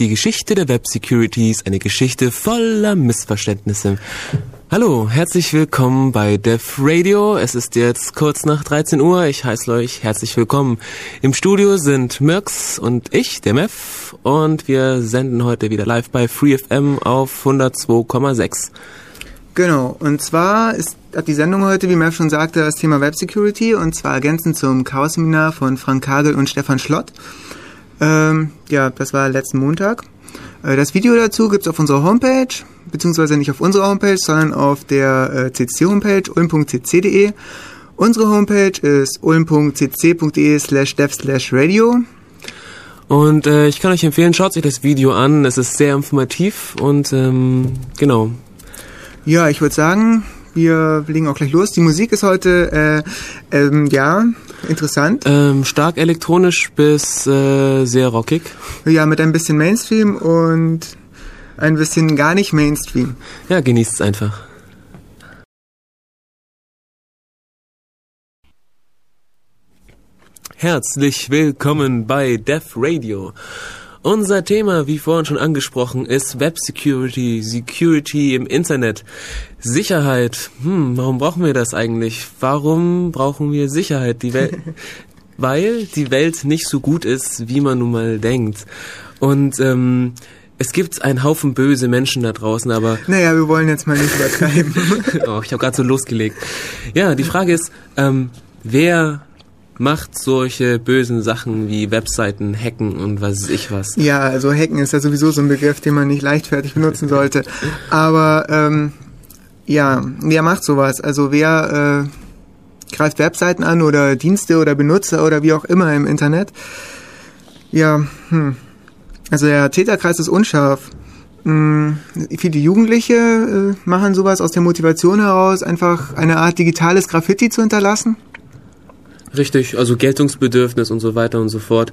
Die Geschichte der Web Security ist eine Geschichte voller Missverständnisse. Hallo, herzlich willkommen bei Dev Radio. Es ist jetzt kurz nach 13 Uhr. Ich heiße euch herzlich willkommen. Im Studio sind Mirks und ich, der Mev, und wir senden heute wieder live bei FreeFM auf 102,6. Genau, und zwar ist, hat die Sendung heute, wie Mev schon sagte, das Thema Web Security und zwar ergänzend zum Chaos-Seminar von Frank Kagel und Stefan Schlott. Ähm, ja, das war letzten Montag. Äh, das Video dazu gibt's auf unserer Homepage, beziehungsweise nicht auf unserer Homepage, sondern auf der äh, CC-Homepage ulm.cc.de. Unsere Homepage ist ulm.cc.de slash dev slash radio. Und äh, ich kann euch empfehlen, schaut euch das Video an. Es ist sehr informativ und ähm, genau. Ja, ich würde sagen, wir legen auch gleich los. Die Musik ist heute, äh, ähm, ja, interessant. Ähm, stark elektronisch bis äh, sehr rockig. Ja, mit ein bisschen Mainstream und ein bisschen gar nicht Mainstream. Ja, genießt es einfach. Herzlich willkommen bei Dev Radio. Unser Thema, wie vorhin schon angesprochen, ist Web Security, Security im Internet. Sicherheit. Hm, warum brauchen wir das eigentlich? Warum brauchen wir Sicherheit? Die Welt, weil die Welt nicht so gut ist, wie man nun mal denkt. Und ähm, es gibt einen Haufen böse Menschen da draußen, aber. Naja, wir wollen jetzt mal nicht übertreiben. oh, ich habe gerade so losgelegt. Ja, die Frage ist, ähm, wer macht solche bösen Sachen wie Webseiten hacken und was weiß ich was. Ja, also hacken ist ja sowieso so ein Begriff, den man nicht leichtfertig benutzen sollte. Aber ähm, ja, wer macht sowas? Also wer äh, greift Webseiten an oder Dienste oder Benutzer oder wie auch immer im Internet? Ja, hm. also der Täterkreis ist unscharf. Hm, viele Jugendliche äh, machen sowas aus der Motivation heraus, einfach eine Art digitales Graffiti zu hinterlassen. Richtig, also Geltungsbedürfnis und so weiter und so fort.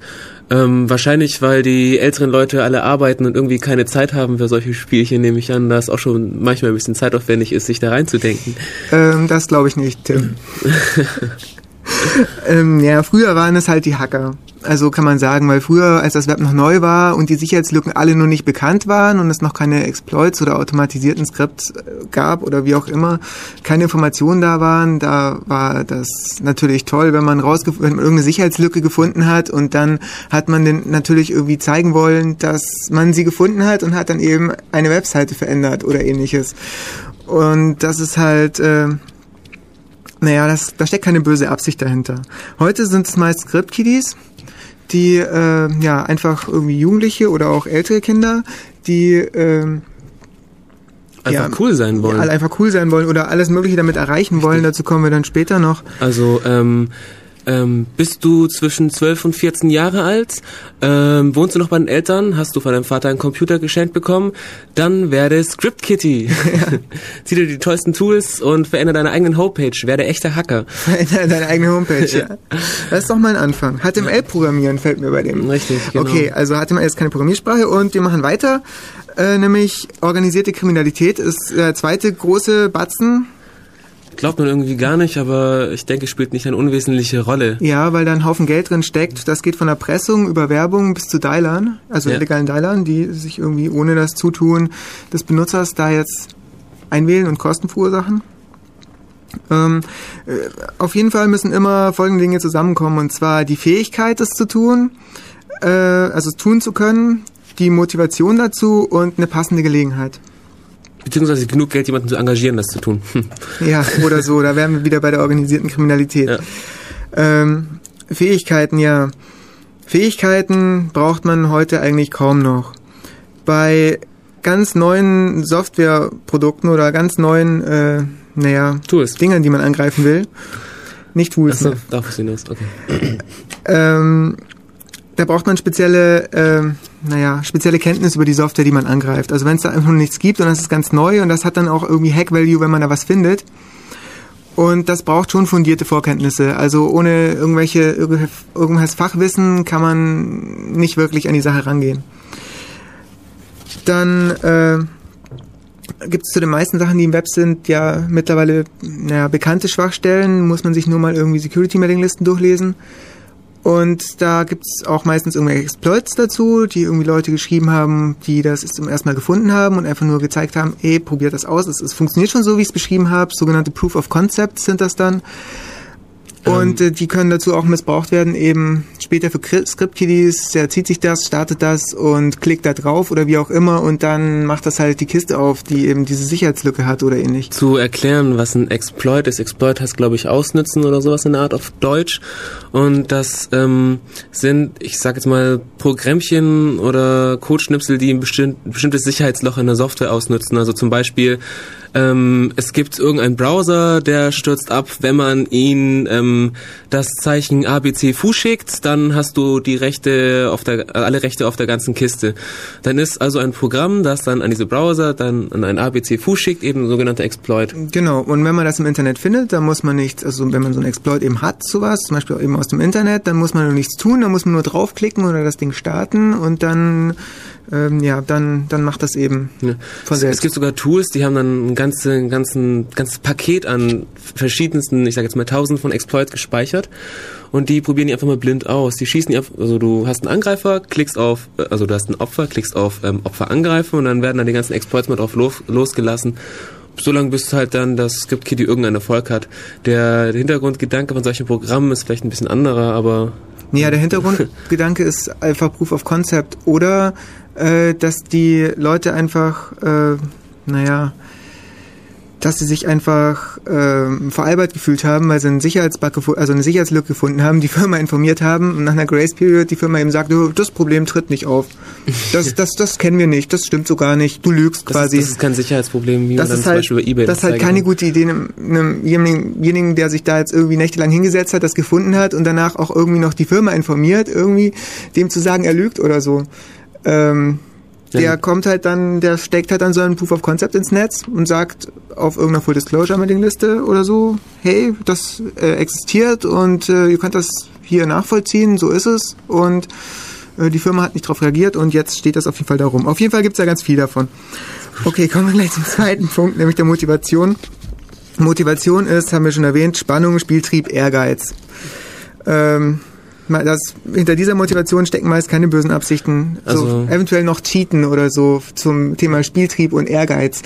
Ähm, wahrscheinlich, weil die älteren Leute alle arbeiten und irgendwie keine Zeit haben für solche Spielchen, nehme ich an, dass auch schon manchmal ein bisschen zeitaufwendig ist, sich da reinzudenken. Ähm, das glaube ich nicht, Tim. ähm, ja, früher waren es halt die Hacker. Also kann man sagen, weil früher, als das Web noch neu war und die Sicherheitslücken alle noch nicht bekannt waren und es noch keine Exploits oder automatisierten Skripts äh, gab oder wie auch immer, keine Informationen da waren, da war das natürlich toll, wenn man rausgefunden, wenn man irgendeine Sicherheitslücke gefunden hat und dann hat man den natürlich irgendwie zeigen wollen, dass man sie gefunden hat und hat dann eben eine Webseite verändert oder ähnliches. Und das ist halt, äh, naja, das, da steckt keine böse Absicht dahinter. Heute sind es meist Script-Kiddies, die äh, ja einfach irgendwie Jugendliche oder auch ältere Kinder, die äh, einfach ja, cool sein wollen. Ja, einfach cool sein wollen oder alles Mögliche damit erreichen wollen. Dazu kommen wir dann später noch. Also ähm, ähm, bist du zwischen 12 und 14 Jahre alt? Ähm, wohnst du noch bei den Eltern? Hast du von deinem Vater einen Computer geschenkt bekommen? Dann werde Script Kitty. Ja. Zieh dir die tollsten Tools und verändere deine eigenen Homepage. Werde echter Hacker. Verändere deine eigene Homepage, ja. Das ist doch mal ein Anfang. HTML programmieren fällt mir bei dem. Richtig, genau. Okay, also HTML ist keine Programmiersprache und wir machen weiter. Äh, nämlich organisierte Kriminalität ist der zweite große Batzen Glaubt man irgendwie gar nicht, aber ich denke, es spielt nicht eine unwesentliche Rolle. Ja, weil da ein Haufen Geld drin steckt. Das geht von Erpressung über Werbung bis zu Dialern, also ja. illegalen Dialern, die sich irgendwie ohne das Zutun des Benutzers da jetzt einwählen und Kosten verursachen. Ähm, äh, auf jeden Fall müssen immer folgende Dinge zusammenkommen, und zwar die Fähigkeit, es zu tun, äh, also tun zu können, die Motivation dazu und eine passende Gelegenheit. Beziehungsweise genug Geld, jemanden zu engagieren, das zu tun. ja, oder so. Da wären wir wieder bei der organisierten Kriminalität. Ja. Ähm, Fähigkeiten, ja. Fähigkeiten braucht man heute eigentlich kaum noch. Bei ganz neuen Softwareprodukten oder ganz neuen, äh, naja, Tools. Dingern, die man angreifen will. Nicht Tools. Achso, darf ich hinaus, okay. ähm, da braucht man spezielle, äh, naja, spezielle Kenntnis über die Software, die man angreift. Also wenn es da einfach nichts gibt und das ist ganz neu und das hat dann auch irgendwie Hack-Value, wenn man da was findet. Und das braucht schon fundierte Vorkenntnisse. Also ohne irgendwelche, irgendwelches Fachwissen kann man nicht wirklich an die Sache rangehen. Dann äh, gibt es zu den meisten Sachen, die im Web sind, ja mittlerweile naja, bekannte Schwachstellen. Muss man sich nur mal irgendwie Security-Mailing-Listen durchlesen. Und da gibt's auch meistens irgendwelche Exploits dazu, die irgendwie Leute geschrieben haben, die das zum ersten Mal gefunden haben und einfach nur gezeigt haben, ey, probiert das aus, es, es funktioniert schon so, wie ich es beschrieben habe. Sogenannte Proof of Concepts sind das dann. Und äh, die können dazu auch missbraucht werden, eben später für Script-Kiddies, der zieht sich das, startet das und klickt da drauf oder wie auch immer und dann macht das halt die Kiste auf, die eben diese Sicherheitslücke hat oder ähnlich. Zu erklären, was ein Exploit ist. Exploit heißt, glaube ich, ausnützen oder sowas in der Art auf Deutsch. Und das ähm, sind, ich sag jetzt mal, Programmchen oder Codeschnipsel, die ein bestimmt, bestimmtes Sicherheitsloch in der Software ausnutzen. Also zum Beispiel, ähm, es gibt irgendeinen Browser, der stürzt ab, wenn man ihn ähm, das Zeichen ABC Fu schickt, dann hast du die Rechte auf der alle Rechte auf der ganzen Kiste. Dann ist also ein Programm, das dann an diese Browser dann an ein ABC Fu schickt, eben ein sogenannter Exploit. Genau, und wenn man das im Internet findet, dann muss man nichts, also wenn man so einen Exploit eben hat, sowas, zum Beispiel eben aus dem Internet, dann muss man nur nichts tun, dann muss man nur draufklicken oder das Ding starten und dann, ähm, ja, dann, dann macht das eben Ja. von Es, selbst. es gibt sogar Tools, die haben dann ein ganze, ganzen, ganzes Paket an verschiedensten, ich sage jetzt mal tausend von Exploits gespeichert und die probieren die einfach mal blind aus. Die schießen die einfach, also du hast einen Angreifer, klickst auf, äh, also du hast ein Opfer, klickst auf ähm, Opfer angreifen und dann werden dann die ganzen Exploits mal drauf los, losgelassen. Solange bis halt dann das Script-Kiddy irgendeinen Erfolg hat. Der Hintergrundgedanke von solchen Programmen ist vielleicht ein bisschen anderer, aber Ja, der Hintergrundgedanke ist einfach Proof of Concept oder äh, dass die Leute einfach, äh, naja, dass sie sich einfach ähm, veralbert gefühlt haben, weil sie einen Sicherheitsbug also eine Sicherheitslücke gefunden haben, die Firma informiert haben und nach einer Grace Period die Firma eben sagt, "Oh, das Problem tritt nicht auf. Das, das, das kennen wir nicht, das stimmt so gar nicht, du lügst das, quasi. ist, das ist kein Sicherheitsproblem, wie das man dann ist zum halt, Beispiel über Ebay das ist halt keine gute Idee, einem, einem jemanden, der sich da jetzt irgendwie nächtelang hingesetzt hat, das gefunden hat und danach auch irgendwie noch die Firma informiert, irgendwie dem zu sagen, er lügt oder so. Ähm, Ja. der kommt halt dann, der steckt halt dann so ein Proof of Concept ins Netz und sagt auf irgendeiner Full Disclosure Mailingliste oder so, hey, das äh, existiert und äh, ihr könnt das hier nachvollziehen, so ist es und äh, die Firma hat nicht darauf reagiert und jetzt steht das auf jeden Fall da rum. Auf jeden Fall gibt's da ganz viel davon. Okay, kommen wir gleich zum zweiten Punkt, nämlich der Motivation. Motivation ist, haben wir schon erwähnt, Spannung, Spieltrieb, Ehrgeiz. Ähm, das, hinter dieser Motivation stecken meist keine bösen Absichten. Also- so, eventuell noch Cheaten oder so zum Thema Spieltrieb und Ehrgeiz.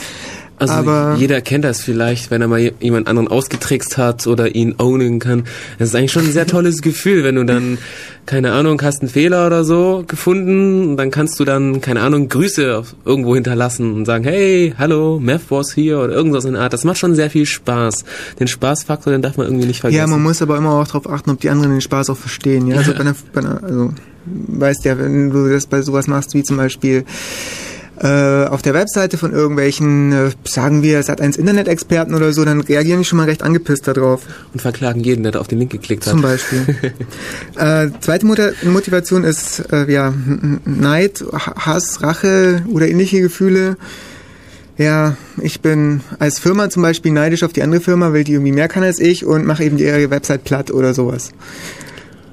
Also Aber jeder kennt das vielleicht, wenn er mal je- jemand anderen ausgetrickst hat oder ihn ownen kann. Das ist eigentlich schon ein sehr tolles Gefühl, wenn du dann, keine Ahnung, hast einen Fehler oder so gefunden und dann kannst du dann, keine Ahnung, Grüße irgendwo hinterlassen und sagen, hey, hallo, Mavboss hier oder irgendwas in der Art. Das macht schon sehr viel Spaß. Den Spaßfaktor, den darf man irgendwie nicht vergessen. Ja, man muss aber immer auch darauf achten, ob die anderen den Spaß auch verstehen. Ja, also, bei einer, bei einer, also weißt ja, wenn du das bei sowas machst, wie zum Beispiel äh, auf der Webseite von irgendwelchen, äh, sagen wir, Sat 1 Internet-Experten oder so, dann reagieren die schon mal recht angepisst darauf. und verklagen jeden, der da auf den Link geklickt hat. Zum Beispiel. äh, zweite Mota- Motivation ist äh, ja Neid, Hass, Rache oder ähnliche Gefühle. Ja, ich bin als Firma zum Beispiel neidisch auf die andere Firma, weil die irgendwie mehr kann als ich und mache eben ihre Website platt oder sowas.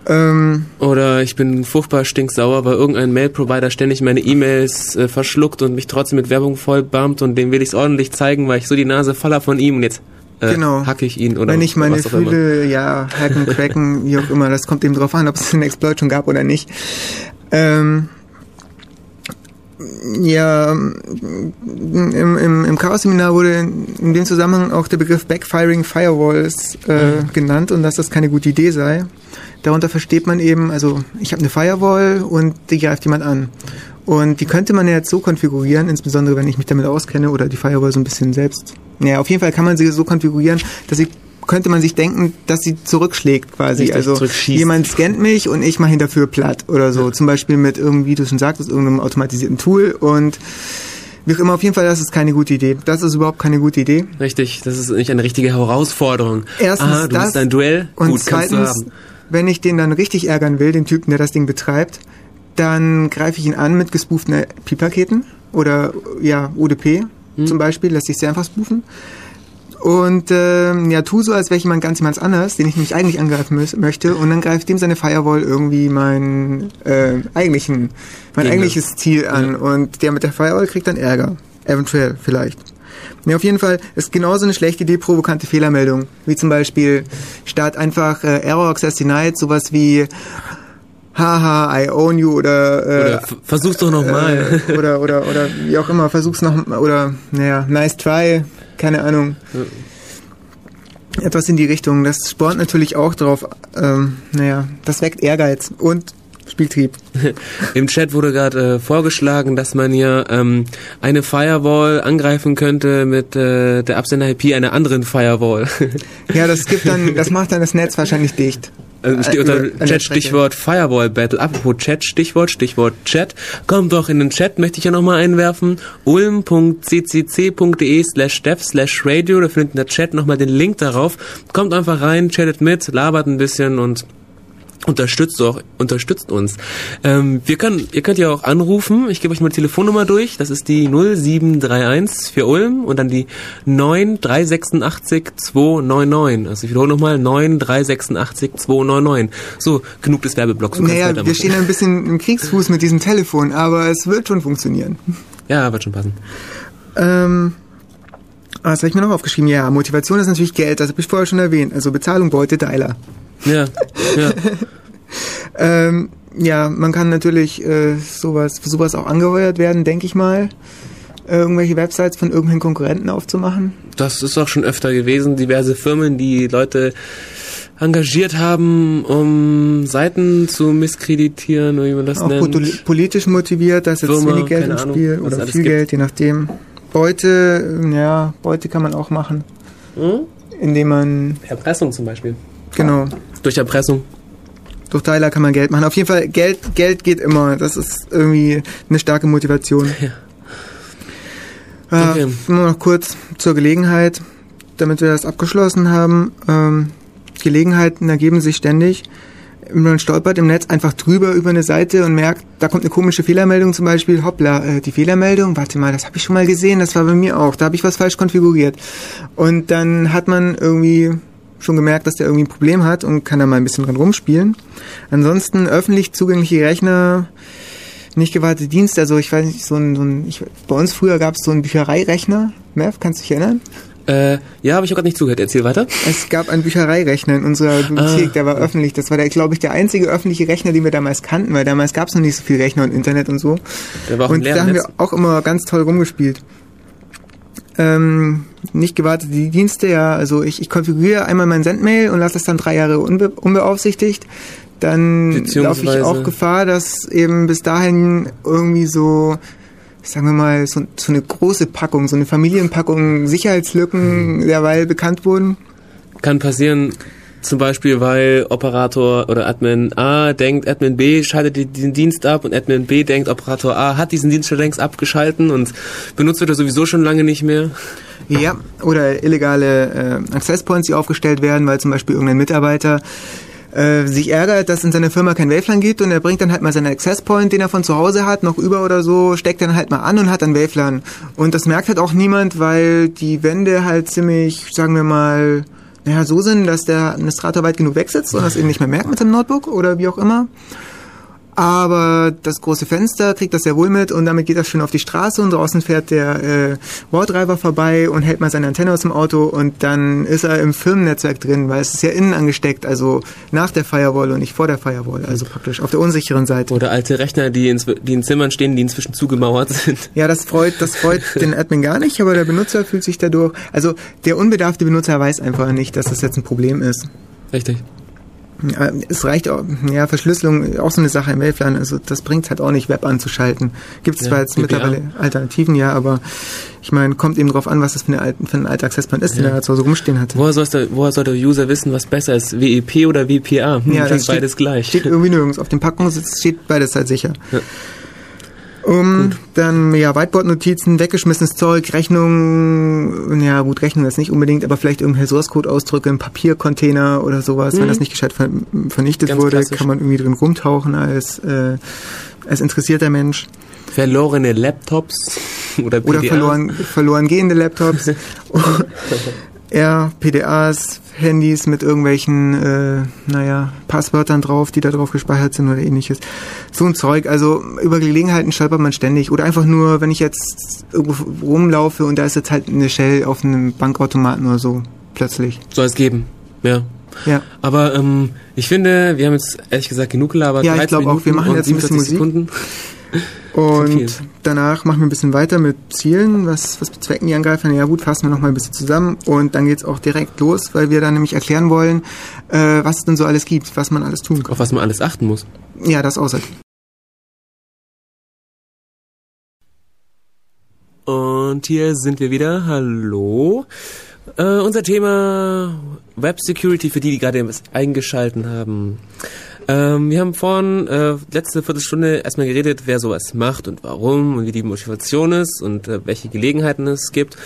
Ähm, Oder ich bin furchtbar stinksauer, weil irgendein Mail-Provider ständig meine E-Mails äh, verschluckt und mich trotzdem mit Werbung vollbammt und dem will ich es ordentlich zeigen, weil ich so die Nase voller von ihm und jetzt äh, Genau. hacke ich ihn oder wenn ich meine. Gefühle, ja, hacken, cracken, wie auch immer, das kommt eben drauf an, ob es einen Exploit schon gab oder nicht. Ähm, ja, im, im, im Chaos-Seminar wurde in dem Zusammenhang auch der Begriff Backfiring Firewalls äh, genannt und dass das keine gute Idee sei. Darunter versteht man eben, also ich habe eine Firewall und die greift jemand an. Und die könnte man ja jetzt so konfigurieren, insbesondere wenn ich mich damit auskenne oder die Firewall so ein bisschen selbst. Naja, auf jeden Fall kann man sie so konfigurieren, dass sie könnte man sich denken, dass sie zurückschlägt quasi. Richtig, also jemand scannt mich und ich mache ihn dafür platt oder so. Zum Beispiel mit irgendwie, wie du schon sagtest, irgendeinem automatisierten Tool und wie auch immer, auf jeden Fall, das ist keine gute Idee. Das ist überhaupt keine gute Idee. Richtig, das ist nicht eine richtige Herausforderung. Erstens Aha, du das hast ein Duell, Und gut, zweitens, wenn ich den dann richtig ärgern will, den Typen, der das Ding betreibt, dann greife ich ihn an mit gespooften IP-Paketen oder ja, UDP Hm. zum Beispiel, lässt sich sehr einfach spoofen. Und ähm, ja, tu so, als wäre ich jemand ganz jemand anders, den ich nämlich eigentlich angreifen mö- möchte, und dann greift dem seine Firewall irgendwie mein äh, eigentlichen, mein eigentliches Ziel an. Und der mit der Firewall kriegt dann Ärger. Eventuell, vielleicht. Ja, auf jeden Fall ist genauso eine schlechte Idee provokante Fehlermeldung. Wie zum Beispiel statt einfach äh, Error Access Denied sowas wie Haha, I own you oder, äh, oder versuch's doch nochmal. Äh, oder, oder, oder wie auch immer, versuch's noch oder naja, nice try, keine Ahnung. Ja. Etwas in die Richtung. Das spornt natürlich auch drauf, ähm, naja, das weckt Ehrgeiz und Spieltrieb. Im Chat wurde gerade äh, vorgeschlagen, dass man ja ähm, eine Firewall angreifen könnte mit äh, der Absender-IP einer anderen Firewall. ja, das gibt dann, das macht dann das Netz wahrscheinlich dicht. Also unter Chat Stichwort Firewall Battle. Apropos Chat Stichwort, Stichwort Chat. Kommt doch in den Chat, möchte ich ja nochmal einwerfen. ulm.ccc.de slash dev slash radio. Da findet in der Chat nochmal den Link darauf. Kommt einfach rein, chattet mit, labert ein bisschen und unterstützt auch, unterstützt uns. Ähm, wir können, ihr könnt ja auch anrufen. Ich gebe euch mal die Telefonnummer durch. Das ist die 0731 für Ulm und dann die 9386 299. Also ich wiederhole nochmal 9386 299. So, genug des Werbeblocks. Naja, wir stehen ein bisschen im Kriegsfuß mit diesem Telefon, aber es wird schon funktionieren. Ja, wird schon passen. Ähm, was habe ich mir noch aufgeschrieben? Ja, Motivation ist natürlich Geld, das habe ich vorher schon erwähnt. Also Bezahlung, Beute, Teiler. Ja, ja. ähm, ja, man kann natürlich äh, sowas, sowas auch angeheuert werden, denke ich mal. Äh, irgendwelche Websites von irgendwelchen Konkurrenten aufzumachen. Das ist auch schon öfter gewesen. Diverse Firmen, die Leute engagiert haben, um Seiten zu misskreditieren, oder wie man das auch nennt. politisch motiviert, dass jetzt wenig Geld im Spiel Ahnung, oder viel Geld, je nachdem. Beute, ja, Beute kann man auch machen. Hm? Indem man. Erpressung zum Beispiel. Genau. Durch Erpressung. Durch Teiler kann man Geld machen. Auf jeden Fall, Geld, Geld geht immer. Das ist irgendwie eine starke Motivation. Ja. Okay. Äh, nur noch kurz zur Gelegenheit, damit wir das abgeschlossen haben. Ähm, Gelegenheiten ergeben sich ständig. Man stolpert im Netz einfach drüber über eine Seite und merkt, da kommt eine komische Fehlermeldung zum Beispiel. Hoppla, äh, die Fehlermeldung, warte mal, das habe ich schon mal gesehen, das war bei mir auch. Da habe ich was falsch konfiguriert. Und dann hat man irgendwie schon gemerkt, dass der irgendwie ein Problem hat und kann da mal ein bisschen dran rumspielen. Ansonsten öffentlich zugängliche Rechner, nicht gewartete Dienste, also ich weiß nicht, so ein, so ein ich, bei uns früher gab es so einen Büchereirechner. Mev, kannst du dich erinnern? Äh, ja, habe ich auch gerade nicht zugehört. Erzähl weiter. Es gab einen Büchereirechner in unserer Bibliothek, ah. der war öffentlich. Das war, der, glaube ich, der einzige öffentliche Rechner, den wir damals kannten, weil damals gab es noch nicht so viel Rechner und Internet und so. Der war auch und da haben wir auch immer ganz toll rumgespielt. Ähm, nicht gewartet die Dienste, ja, also ich, ich konfiguriere einmal mein Sendmail und lasse es dann drei Jahre unbe unbeaufsichtigt. Dann laufe ich auch Gefahr, dass eben bis dahin irgendwie so, sagen wir mal, so, so eine große Packung, so eine Familienpackung Sicherheitslücken mhm. derweil bekannt wurden. Kann passieren, zum Beispiel, weil Operator oder Admin A denkt, Admin B schaltet diesen Dienst ab und Admin B denkt, Operator A hat diesen Dienst schon längst abgeschalten und benutzt wird er sowieso schon lange nicht mehr. Ja, oder illegale äh, Access Points, die aufgestellt werden, weil zum Beispiel irgendein Mitarbeiter äh, sich ärgert, dass in seiner Firma kein Wavelan gibt und er bringt dann halt mal seinen Access Point, den er von zu Hause hat, noch über oder so, steckt dann halt mal an und hat dann Wavelan. Und das merkt halt auch niemand, weil die Wände halt ziemlich, sagen wir mal, naja, so sind, dass der Administrator weit genug wegsitzt und das eben nicht mehr merkt mit seinem Notebook oder wie auch immer. Aber das große Fenster kriegt das sehr wohl mit und damit geht das schön auf die Straße und draußen fährt der äh, Wardriver vorbei und hält mal seine Antenne aus dem Auto und dann ist er im Firmennetzwerk drin, weil es ist ja innen angesteckt, also nach der Firewall und nicht vor der Firewall, also praktisch auf der unsicheren Seite. Oder alte Rechner, die in, die in Zimmern stehen, die inzwischen zugemauert sind. Ja, das freut, das freut den Admin gar nicht, aber der Benutzer fühlt sich dadurch, also der unbedarfte Benutzer weiß einfach nicht, dass das jetzt ein Problem ist. Richtig. Es reicht auch, ja, Verschlüsselung, auch so eine Sache im Wavelan, also das bringt halt auch nicht, Web anzuschalten. Gibt es ja, zwar jetzt mittlerweile Alternativen, ja, aber ich meine, kommt eben drauf an, was das für, eine, für ein alter Accesspoint ist, ja. den er da zu Hause rumstehen hatte. Woher, der, woher soll der User wissen, was besser ist, WEP oder WPA? Hm, ja, das steht, beides gleich. Steht irgendwie nirgends. Auf den Packungen steht beides halt sicher. Ja. Um, gut. dann, ja, Whiteboard-Notizen, weggeschmissenes Zeug, Rechnungen, ja gut, Rechnung ist nicht unbedingt, aber vielleicht irgendein Source-Code-Ausdrücke im Papiercontainer oder sowas. Mhm. Wenn das nicht gescheit vernichtet Ganz wurde, klassisch. kann man irgendwie drin rumtauchen als, äh, als interessierter Mensch. Verlorene Laptops oder PDA. Oder verloren, verloren gehende Laptops. eher PDAs, Handys mit irgendwelchen, äh, naja, Passwörtern drauf, die da drauf gespeichert sind oder ähnliches. So ein Zeug. Also über Gelegenheiten stolpert man ständig. Oder einfach nur, wenn ich jetzt irgendwo rumlaufe und da ist jetzt halt eine Shell auf einem Bankautomaten oder so, plötzlich. Soll es geben, ja. Ja. Aber ähm, ich finde, wir haben jetzt ehrlich gesagt genug gelabert. Ja, ich 13 glaube auch. Wir machen jetzt ein bisschen 47 Sekunden. Und danach machen wir ein bisschen weiter mit Zielen. Was, was bezwecken die Angreifer? Ja gut, fassen wir noch mal ein bisschen zusammen. Und dann geht's auch direkt los, weil wir dann nämlich erklären wollen, äh, was es denn so alles gibt, was man alles tun kann. Auf was man alles achten muss. Ja, das außer. Und hier sind wir wieder. Hallo. Äh, unser Thema Web Security für die, die gerade eingeschalten haben. Ähm, wir haben vorhin äh, letzte Viertelstunde erstmal geredet, wer sowas macht und warum und wie die Motivation ist und äh, welche Gelegenheiten es gibt.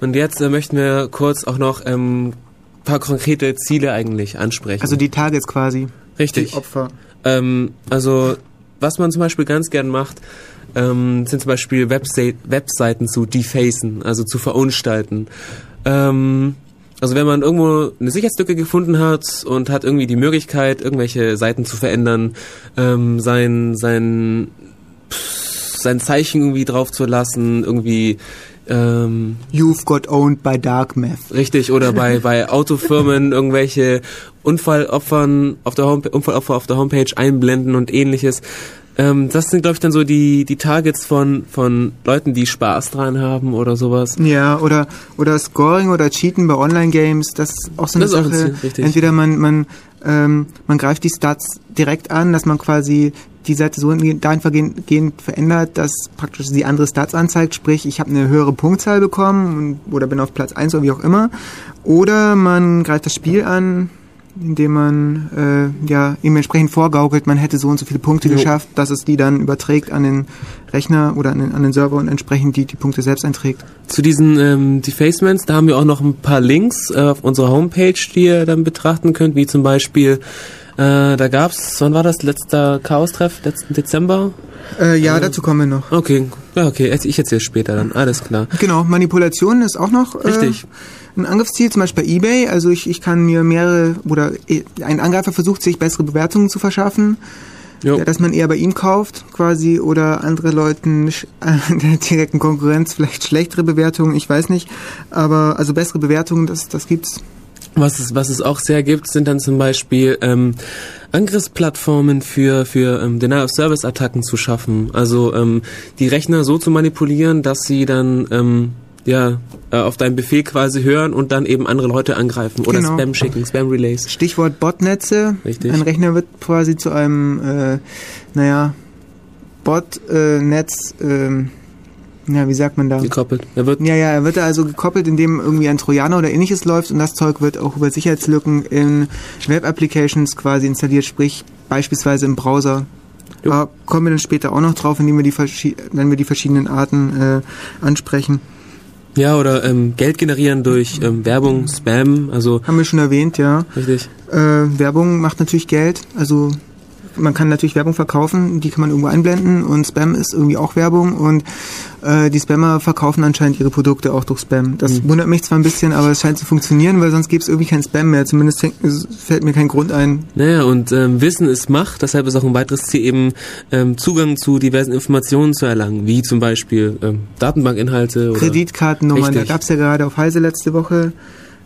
Und jetzt äh, möchten wir kurz auch noch ähm, paar konkrete Ziele eigentlich ansprechen. Also die Targets quasi. Richtig. Die Opfer. Ähm, also, was man zum Beispiel ganz gern macht, ähm, sind zum Beispiel Webse Webseiten zu defacen, also zu verunstalten. Ähm, also wenn man irgendwo eine Sicherheitslücke gefunden hat und hat irgendwie die Möglichkeit, irgendwelche Seiten zu verändern, ähm, sein, sein, sein Zeichen irgendwie drauf zu lassen, irgendwie ähm, You've got owned by Dark Math. Richtig, oder bei, bei Autofirmen irgendwelche Unfallopfern auf der Homepage, Unfallopfer auf der Homepage einblenden und ähnliches. Ähm, das sind, glaube ich, dann so die, die Targets von, von Leuten, die Spaß dran haben oder sowas. Ja, oder, oder Scoring oder Cheaten bei Online-Games, das ist auch so eine Das ist auch ein Sache. Ziel, richtig. Entweder man, man, ähm, man greift die Stats direkt an, dass man quasi die Seite so dahingehend verändert, dass praktisch sie andere Stats anzeigt, sprich ich habe eine höhere Punktzahl bekommen oder bin auf Platz 1 oder wie auch immer. Oder man greift das Spiel an, indem man äh, ja ihm entsprechend vorgaukelt, man hätte so und so viele Punkte Jo. geschafft, dass es die dann überträgt an den Rechner oder an den, an den Server und entsprechend die, die Punkte selbst einträgt. Zu diesen ähm, Defacements, da haben wir auch noch ein paar Links äh, auf unserer Homepage, die ihr dann betrachten könnt, wie zum Beispiel, äh, da gab's, wann war das, letzter Chaos-Treff, letzten Dezember? Äh, ja, Äh, dazu kommen wir noch. Okay, ja, okay, ich erzähle später dann, alles klar. Genau, Manipulation ist auch noch äh, Richtig. Ein Angriffsziel, zum Beispiel bei eBay. Also ich, ich kann mir mehrere oder eh, ein Angreifer versucht sich bessere Bewertungen zu verschaffen, ja, dass man eher bei ihm kauft quasi oder andere Leuten äh, der direkten Konkurrenz vielleicht schlechtere Bewertungen, ich weiß nicht, aber also bessere Bewertungen, das das gibt's. Was es, was es auch sehr gibt, sind dann zum Beispiel ähm, Angriffsplattformen für, für ähm, Denial-of-Service-Attacken zu schaffen. Also ähm, die Rechner so zu manipulieren, dass sie dann ähm, ja, äh, auf deinen Befehl quasi hören und dann eben andere Leute angreifen oder Genau. Spam schicken, Spam-Relays. Stichwort Botnetze. Richtig. Ein Rechner wird quasi zu einem, äh, naja, Botnetz, ähm, ja, wie sagt man da? Gekoppelt. Er wird Ja, ja, er wird also gekoppelt, indem irgendwie ein Trojaner oder ähnliches läuft und das Zeug wird auch über Sicherheitslücken in Web-Applications quasi installiert, sprich beispielsweise im Browser. Jo. Da kommen wir dann später auch noch drauf, indem wir die, wenn wir die verschiedenen Arten äh, ansprechen. Ja oder ähm, Geld generieren durch ähm, Werbung, Spam, also Haben wir schon erwähnt, ja. richtig. Äh, Werbung macht natürlich Geld, also man kann natürlich Werbung verkaufen, die kann man irgendwo einblenden und Spam ist irgendwie auch Werbung und äh, die Spammer verkaufen anscheinend ihre Produkte auch durch Spam. Das Mhm. wundert mich zwar ein bisschen, aber es scheint zu funktionieren, weil sonst gäbe es irgendwie keinen Spam mehr. Zumindest fällt mir kein Grund ein. Naja, und ähm, Wissen ist Macht, deshalb ist auch ein weiteres Ziel eben ähm, Zugang zu diversen Informationen zu erlangen, wie zum Beispiel ähm, Datenbankinhalte oder Kreditkartennummern, da gab es ja gerade auf Heise letzte Woche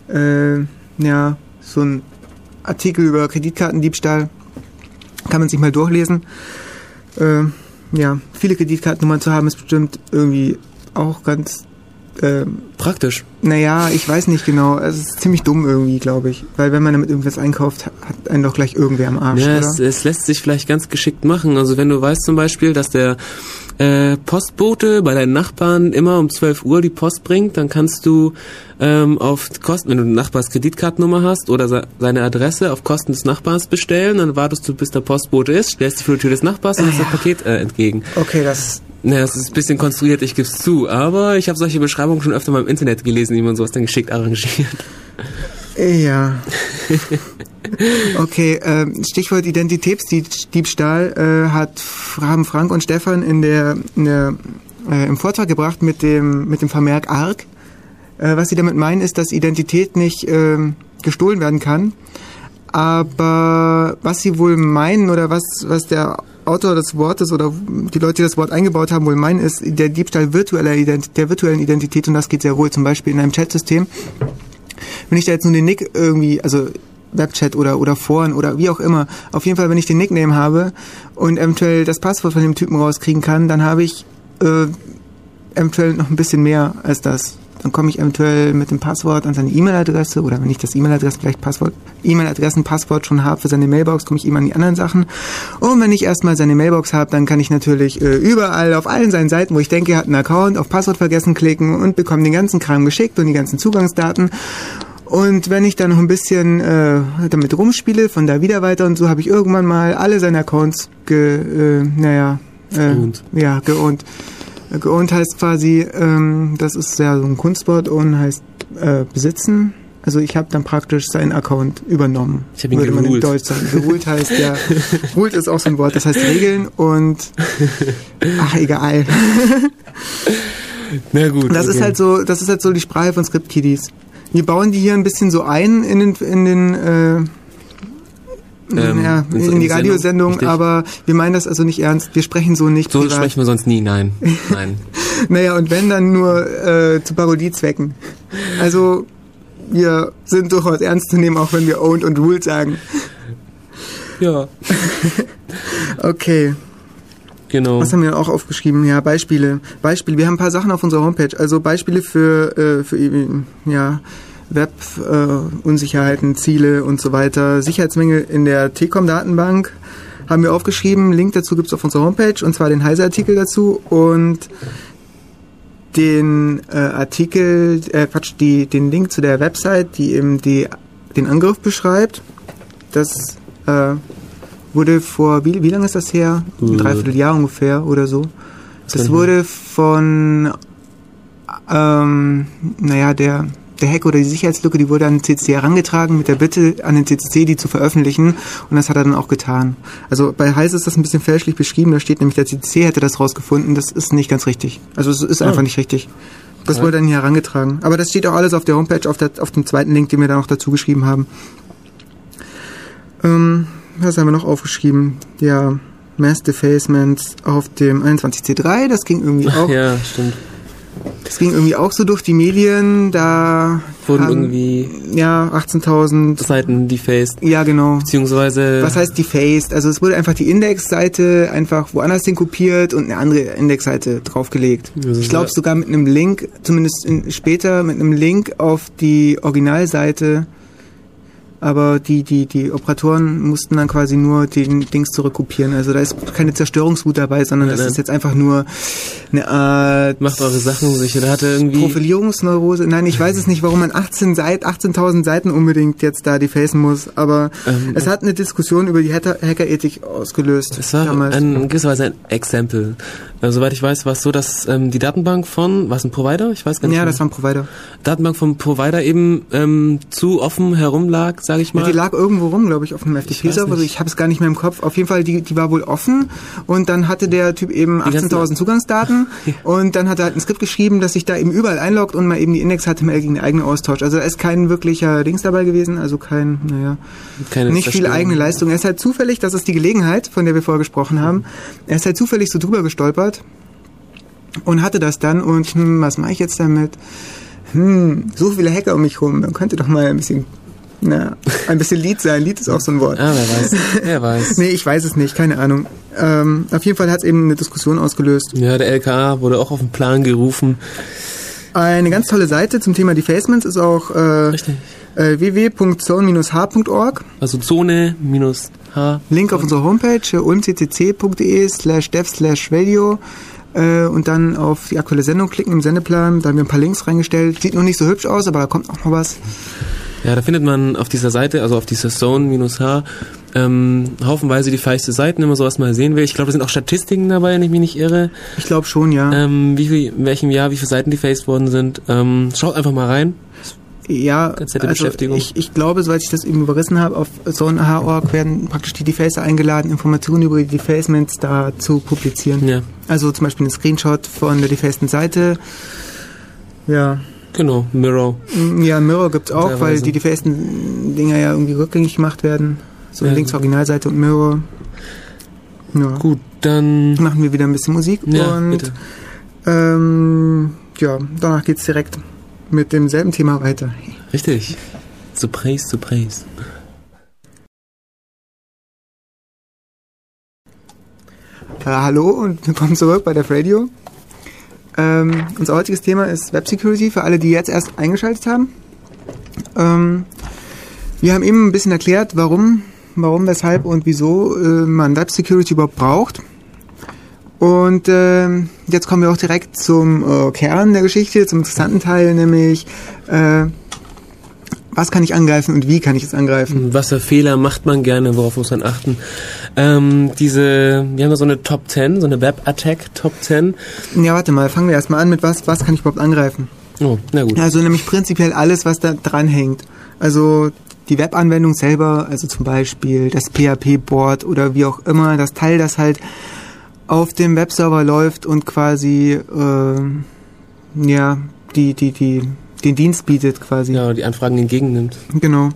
äh, ja so ein Artikel über Kreditkartendiebstahl. Kann man sich mal durchlesen. Äh, ja, viele Kreditkartennummern zu haben ist bestimmt irgendwie auch ganz äh, praktisch. naja, ich weiß nicht genau. Es ist ziemlich dumm irgendwie, glaube ich. Weil wenn man damit irgendwas einkauft, hat einen doch gleich irgendwer am Arsch, Ja, es, es lässt sich vielleicht ganz geschickt machen. Also wenn du weißt zum Beispiel, dass der äh, Postbote bei deinen Nachbarn immer um 12 Uhr die Post bringt, dann kannst du ähm, auf Kosten, wenn du den Nachbars Kreditkartennummer hast oder se seine Adresse auf Kosten des Nachbars bestellen, dann wartest du, bis der Postbote ist, stellst dich vor die Tür des Nachbars und hast das Paket äh, entgegen. Okay, das Naja, es ist ein bisschen konstruiert, ich geb's zu, aber ich habe solche Beschreibungen schon öfter mal im Internet gelesen, wie man sowas dann geschickt arrangiert. Ja. Okay, ähm, Stichwort Identitätsdiebstahl äh, hat haben Frank und Stefan in der, in der äh, im Vortrag gebracht mit dem mit dem Vermerk ARC. Äh, was sie damit meinen, ist, dass Identität nicht äh, gestohlen werden kann. Aber was sie wohl meinen oder was, was der Autor des Wortes oder die Leute, die das Wort eingebaut haben, wohl meinen, ist der Diebstahl virtueller Ident der virtuellen Identität und das geht sehr wohl. Zum Beispiel in einem Chatsystem. Wenn ich da jetzt nur den Nick irgendwie, also Webchat oder, oder Foren oder wie auch immer. Auf jeden Fall, wenn ich den Nickname habe und eventuell das Passwort von dem Typen rauskriegen kann, dann habe ich äh, eventuell noch ein bisschen mehr als das. Dann komme ich eventuell mit dem Passwort an seine E-Mail-Adresse oder wenn ich das E-Mail-Adresse vielleicht Passwort, E-Mail-Adressen, Passwort schon habe für seine Mailbox, komme ich ihm an die anderen Sachen. Und wenn ich erstmal seine Mailbox habe, dann kann ich natürlich äh, überall auf allen seinen Seiten, wo ich denke, er hat einen Account, auf Passwort vergessen klicken und bekomme den ganzen Kram geschickt und die ganzen Zugangsdaten. Und wenn ich dann noch ein bisschen äh, damit rumspiele, von da wieder weiter und so, habe ich irgendwann mal alle seine Accounts ge, äh, naja, äh, geohnt. ja, geohnt. Geohnt heißt quasi, ähm, das ist ja so ein Kunstwort, own heißt äh, besitzen. Also ich habe dann praktisch seinen Account übernommen. Ich habe ihn würde gerult. man in Deutsch sagen. Gerult heißt ja, rult ist auch so ein Wort, das heißt regeln und ach egal. Na gut. Das okay. ist halt so, das ist halt so die Sprache von Script Kiddies. Wir bauen die hier ein bisschen so ein in den, in den äh, ähm, ja, in die Radiosendung, aber wir meinen das also nicht ernst. Wir sprechen so nicht. So privat. sprechen wir sonst nie, nein. nein. naja, und wenn dann nur äh, zu Parodiezwecken. Also wir sind durchaus ernst zu nehmen, auch wenn wir owned und ruled sagen. Ja. okay. Genau. Was haben wir auch aufgeschrieben? Ja, Beispiele. Beispiele. Wir haben ein paar Sachen auf unserer Homepage. Also Beispiele für, äh, für ja, Web-Unsicherheiten, äh, Ziele und so weiter. Sicherheitsmängel in der T-Com-Datenbank haben wir aufgeschrieben. Link dazu gibt es auf unserer Homepage und zwar den Heise-Artikel dazu und den äh, Artikel, äh, Quatsch, die, den Link zu der Website, die eben die, den Angriff beschreibt. Das äh, wurde vor, wie, wie lange ist das her? Ein äh. Dreivierteljahr ungefähr oder so. Das wurde von, ähm, naja, der, der Hack oder die Sicherheitslücke, die wurde an den CCC herangetragen mit der Bitte an den CCC, die zu veröffentlichen. Und das hat er dann auch getan. Also bei Heiß ist das ein bisschen fälschlich beschrieben. Da steht nämlich, der CCC hätte das rausgefunden. Das ist nicht ganz richtig. Also es ist einfach nicht richtig. Das wurde dann hier herangetragen. Aber das steht auch alles auf der Homepage, auf, der, auf dem zweiten Link, den wir da noch dazu geschrieben haben. Ähm, was haben wir noch aufgeschrieben? Ja, Mass Defacements auf dem 21C3, das ging irgendwie auch. Ja, stimmt. Das ging irgendwie auch so durch die Medien, da wurden irgendwie ja 18.000 Seiten defaced. Ja, genau. Beziehungsweise was heißt defaced? Also es wurde einfach die Indexseite einfach woanders hin kopiert und eine andere Indexseite draufgelegt. Ich glaube sogar mit einem Link, zumindest in, später mit einem Link auf die Originalseite aber die, die, die Operatoren mussten dann quasi nur den Dings zurückkopieren. Also da ist keine Zerstörungswut dabei, sondern nein, das ist jetzt einfach nur eine Art... Macht eure Sachen sicher. Da hatte irgendwie... Profilierungsneurose. Nein, ich weiß es nicht, warum man 18 Seit 18.000 Seiten unbedingt jetzt da defacen muss, aber ähm, es hat eine Diskussion über die Hackerethik ausgelöst. Es war damals. ein gewisserweise ein Exempel. Also, soweit ich weiß, war es so, dass ähm, die Datenbank von, war es ein Provider? Ich weiß gar nicht. Ja, mehr. das war ein Provider. Datenbank vom Provider eben ähm, zu offen herumlag, sage ich mal. Ja, die lag irgendwo rum, glaube ich, auf einem FTP-Server. Also ich habe es gar nicht mehr im Kopf. Auf jeden Fall, die, die war wohl offen und dann hatte der Typ eben 18.000 Zugangsdaten ja. und dann hat er halt ein Skript geschrieben, dass sich da eben überall einloggt und mal eben die Index-HTML gegen den eigenen Austausch. Also da ist kein wirklicher Dings dabei gewesen, also kein, naja, Keine nicht viel eigene Leistung. Er ist halt zufällig, das ist die Gelegenheit, von der wir vorher gesprochen haben, er ist halt zufällig so drüber gestolpert und hatte das dann und hm, was mache ich jetzt damit? Hm, so viele Hacker um mich rum, dann könnte doch mal ein bisschen na, ein bisschen Lied sein. Lied ist auch so ein Wort. Ja, wer weiß. Wer weiß. nee, ich weiß es nicht, keine Ahnung. Ähm, auf jeden Fall hat es eben eine Diskussion ausgelöst. Ja, der LKA wurde auch auf den Plan gerufen. Eine ganz tolle Seite zum Thema Defacements ist auch äh, äh, www.zone-h.org. Also Zone-h. Link auf unserer Homepage ulmccc.de slash dev slash radio äh, und dann auf die aktuelle Sendung klicken im Sendeplan. Da haben wir ein paar Links reingestellt. Sieht noch nicht so hübsch aus, aber da kommt auch noch was. Ja, da findet man auf dieser Seite, also auf dieser Zone-H, ähm, haufenweise die feiste Seiten, wenn man sowas mal sehen will. Ich glaube, da sind auch Statistiken dabei, wenn ich mich nicht irre. Ich glaube schon, ja. Ähm, wie viel, in welchem Jahr, wie viele Seiten defaced worden sind. Ähm, schaut einfach mal rein. Ja, also ich, ich glaube, soweit ich das eben überrissen habe, auf Zone.org werden praktisch die Defacer eingeladen, Informationen über die Defacements da zu publizieren. Ja. Also zum Beispiel ein Screenshot von der defaceden Seite. Ja. Genau, Mirror. Ja, Mirror gibt's auch, weil Teilweise. die defaceden Dinger ja irgendwie rückgängig gemacht werden. So Ja, links. Originalseite und Mirror. Ja. Gut, dann. Machen wir wieder ein bisschen Musik Ja, und bitte. ähm, ja, danach geht's direkt mit demselben Thema weiter. Richtig. Preis, zu Preis. Äh, hallo und willkommen zurück bei der Radio. Ähm, unser heutiges Thema ist Web Security für alle, die jetzt erst eingeschaltet haben. Ähm, wir haben eben ein bisschen erklärt, warum, warum, weshalb und wieso äh, man Web Security überhaupt braucht. Und ähm, jetzt kommen wir auch direkt zum äh, Kern der Geschichte, zum interessanten Teil, nämlich äh, was kann ich angreifen und wie kann ich es angreifen. Was für Fehler macht man gerne, worauf muss man achten? Ähm, diese, wir haben da so eine Top 10, so eine Web-Attack Top 10. Ja, warte mal, fangen wir erstmal an mit was, was kann ich überhaupt angreifen? Oh, na gut. Also nämlich prinzipiell alles, was da dran hängt. Also die Webanwendung selber, also zum Beispiel das PHP-Board oder wie auch immer, das Teil, das halt auf dem Webserver läuft und quasi äh, ja die die die den Dienst bietet quasi. Ja, die Anfragen entgegennimmt. Genau.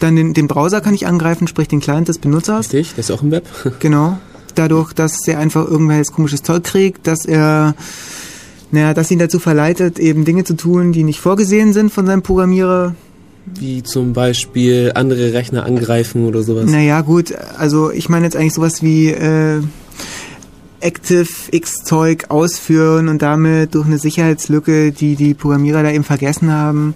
Dann den, den Browser kann ich angreifen, sprich den Client des Benutzers. Richtig, das ist auch im Web. Genau. Dadurch, dass er einfach irgendwelches komisches Zeug kriegt, dass er, naja, dass ihn dazu verleitet, eben Dinge zu tun, die nicht vorgesehen sind von seinem Programmierer. Wie zum Beispiel andere Rechner angreifen oder sowas. Naja, gut, also ich meine jetzt eigentlich sowas wie äh, ActiveX-Zeug ausführen und damit durch eine Sicherheitslücke, die die Programmierer da eben vergessen haben,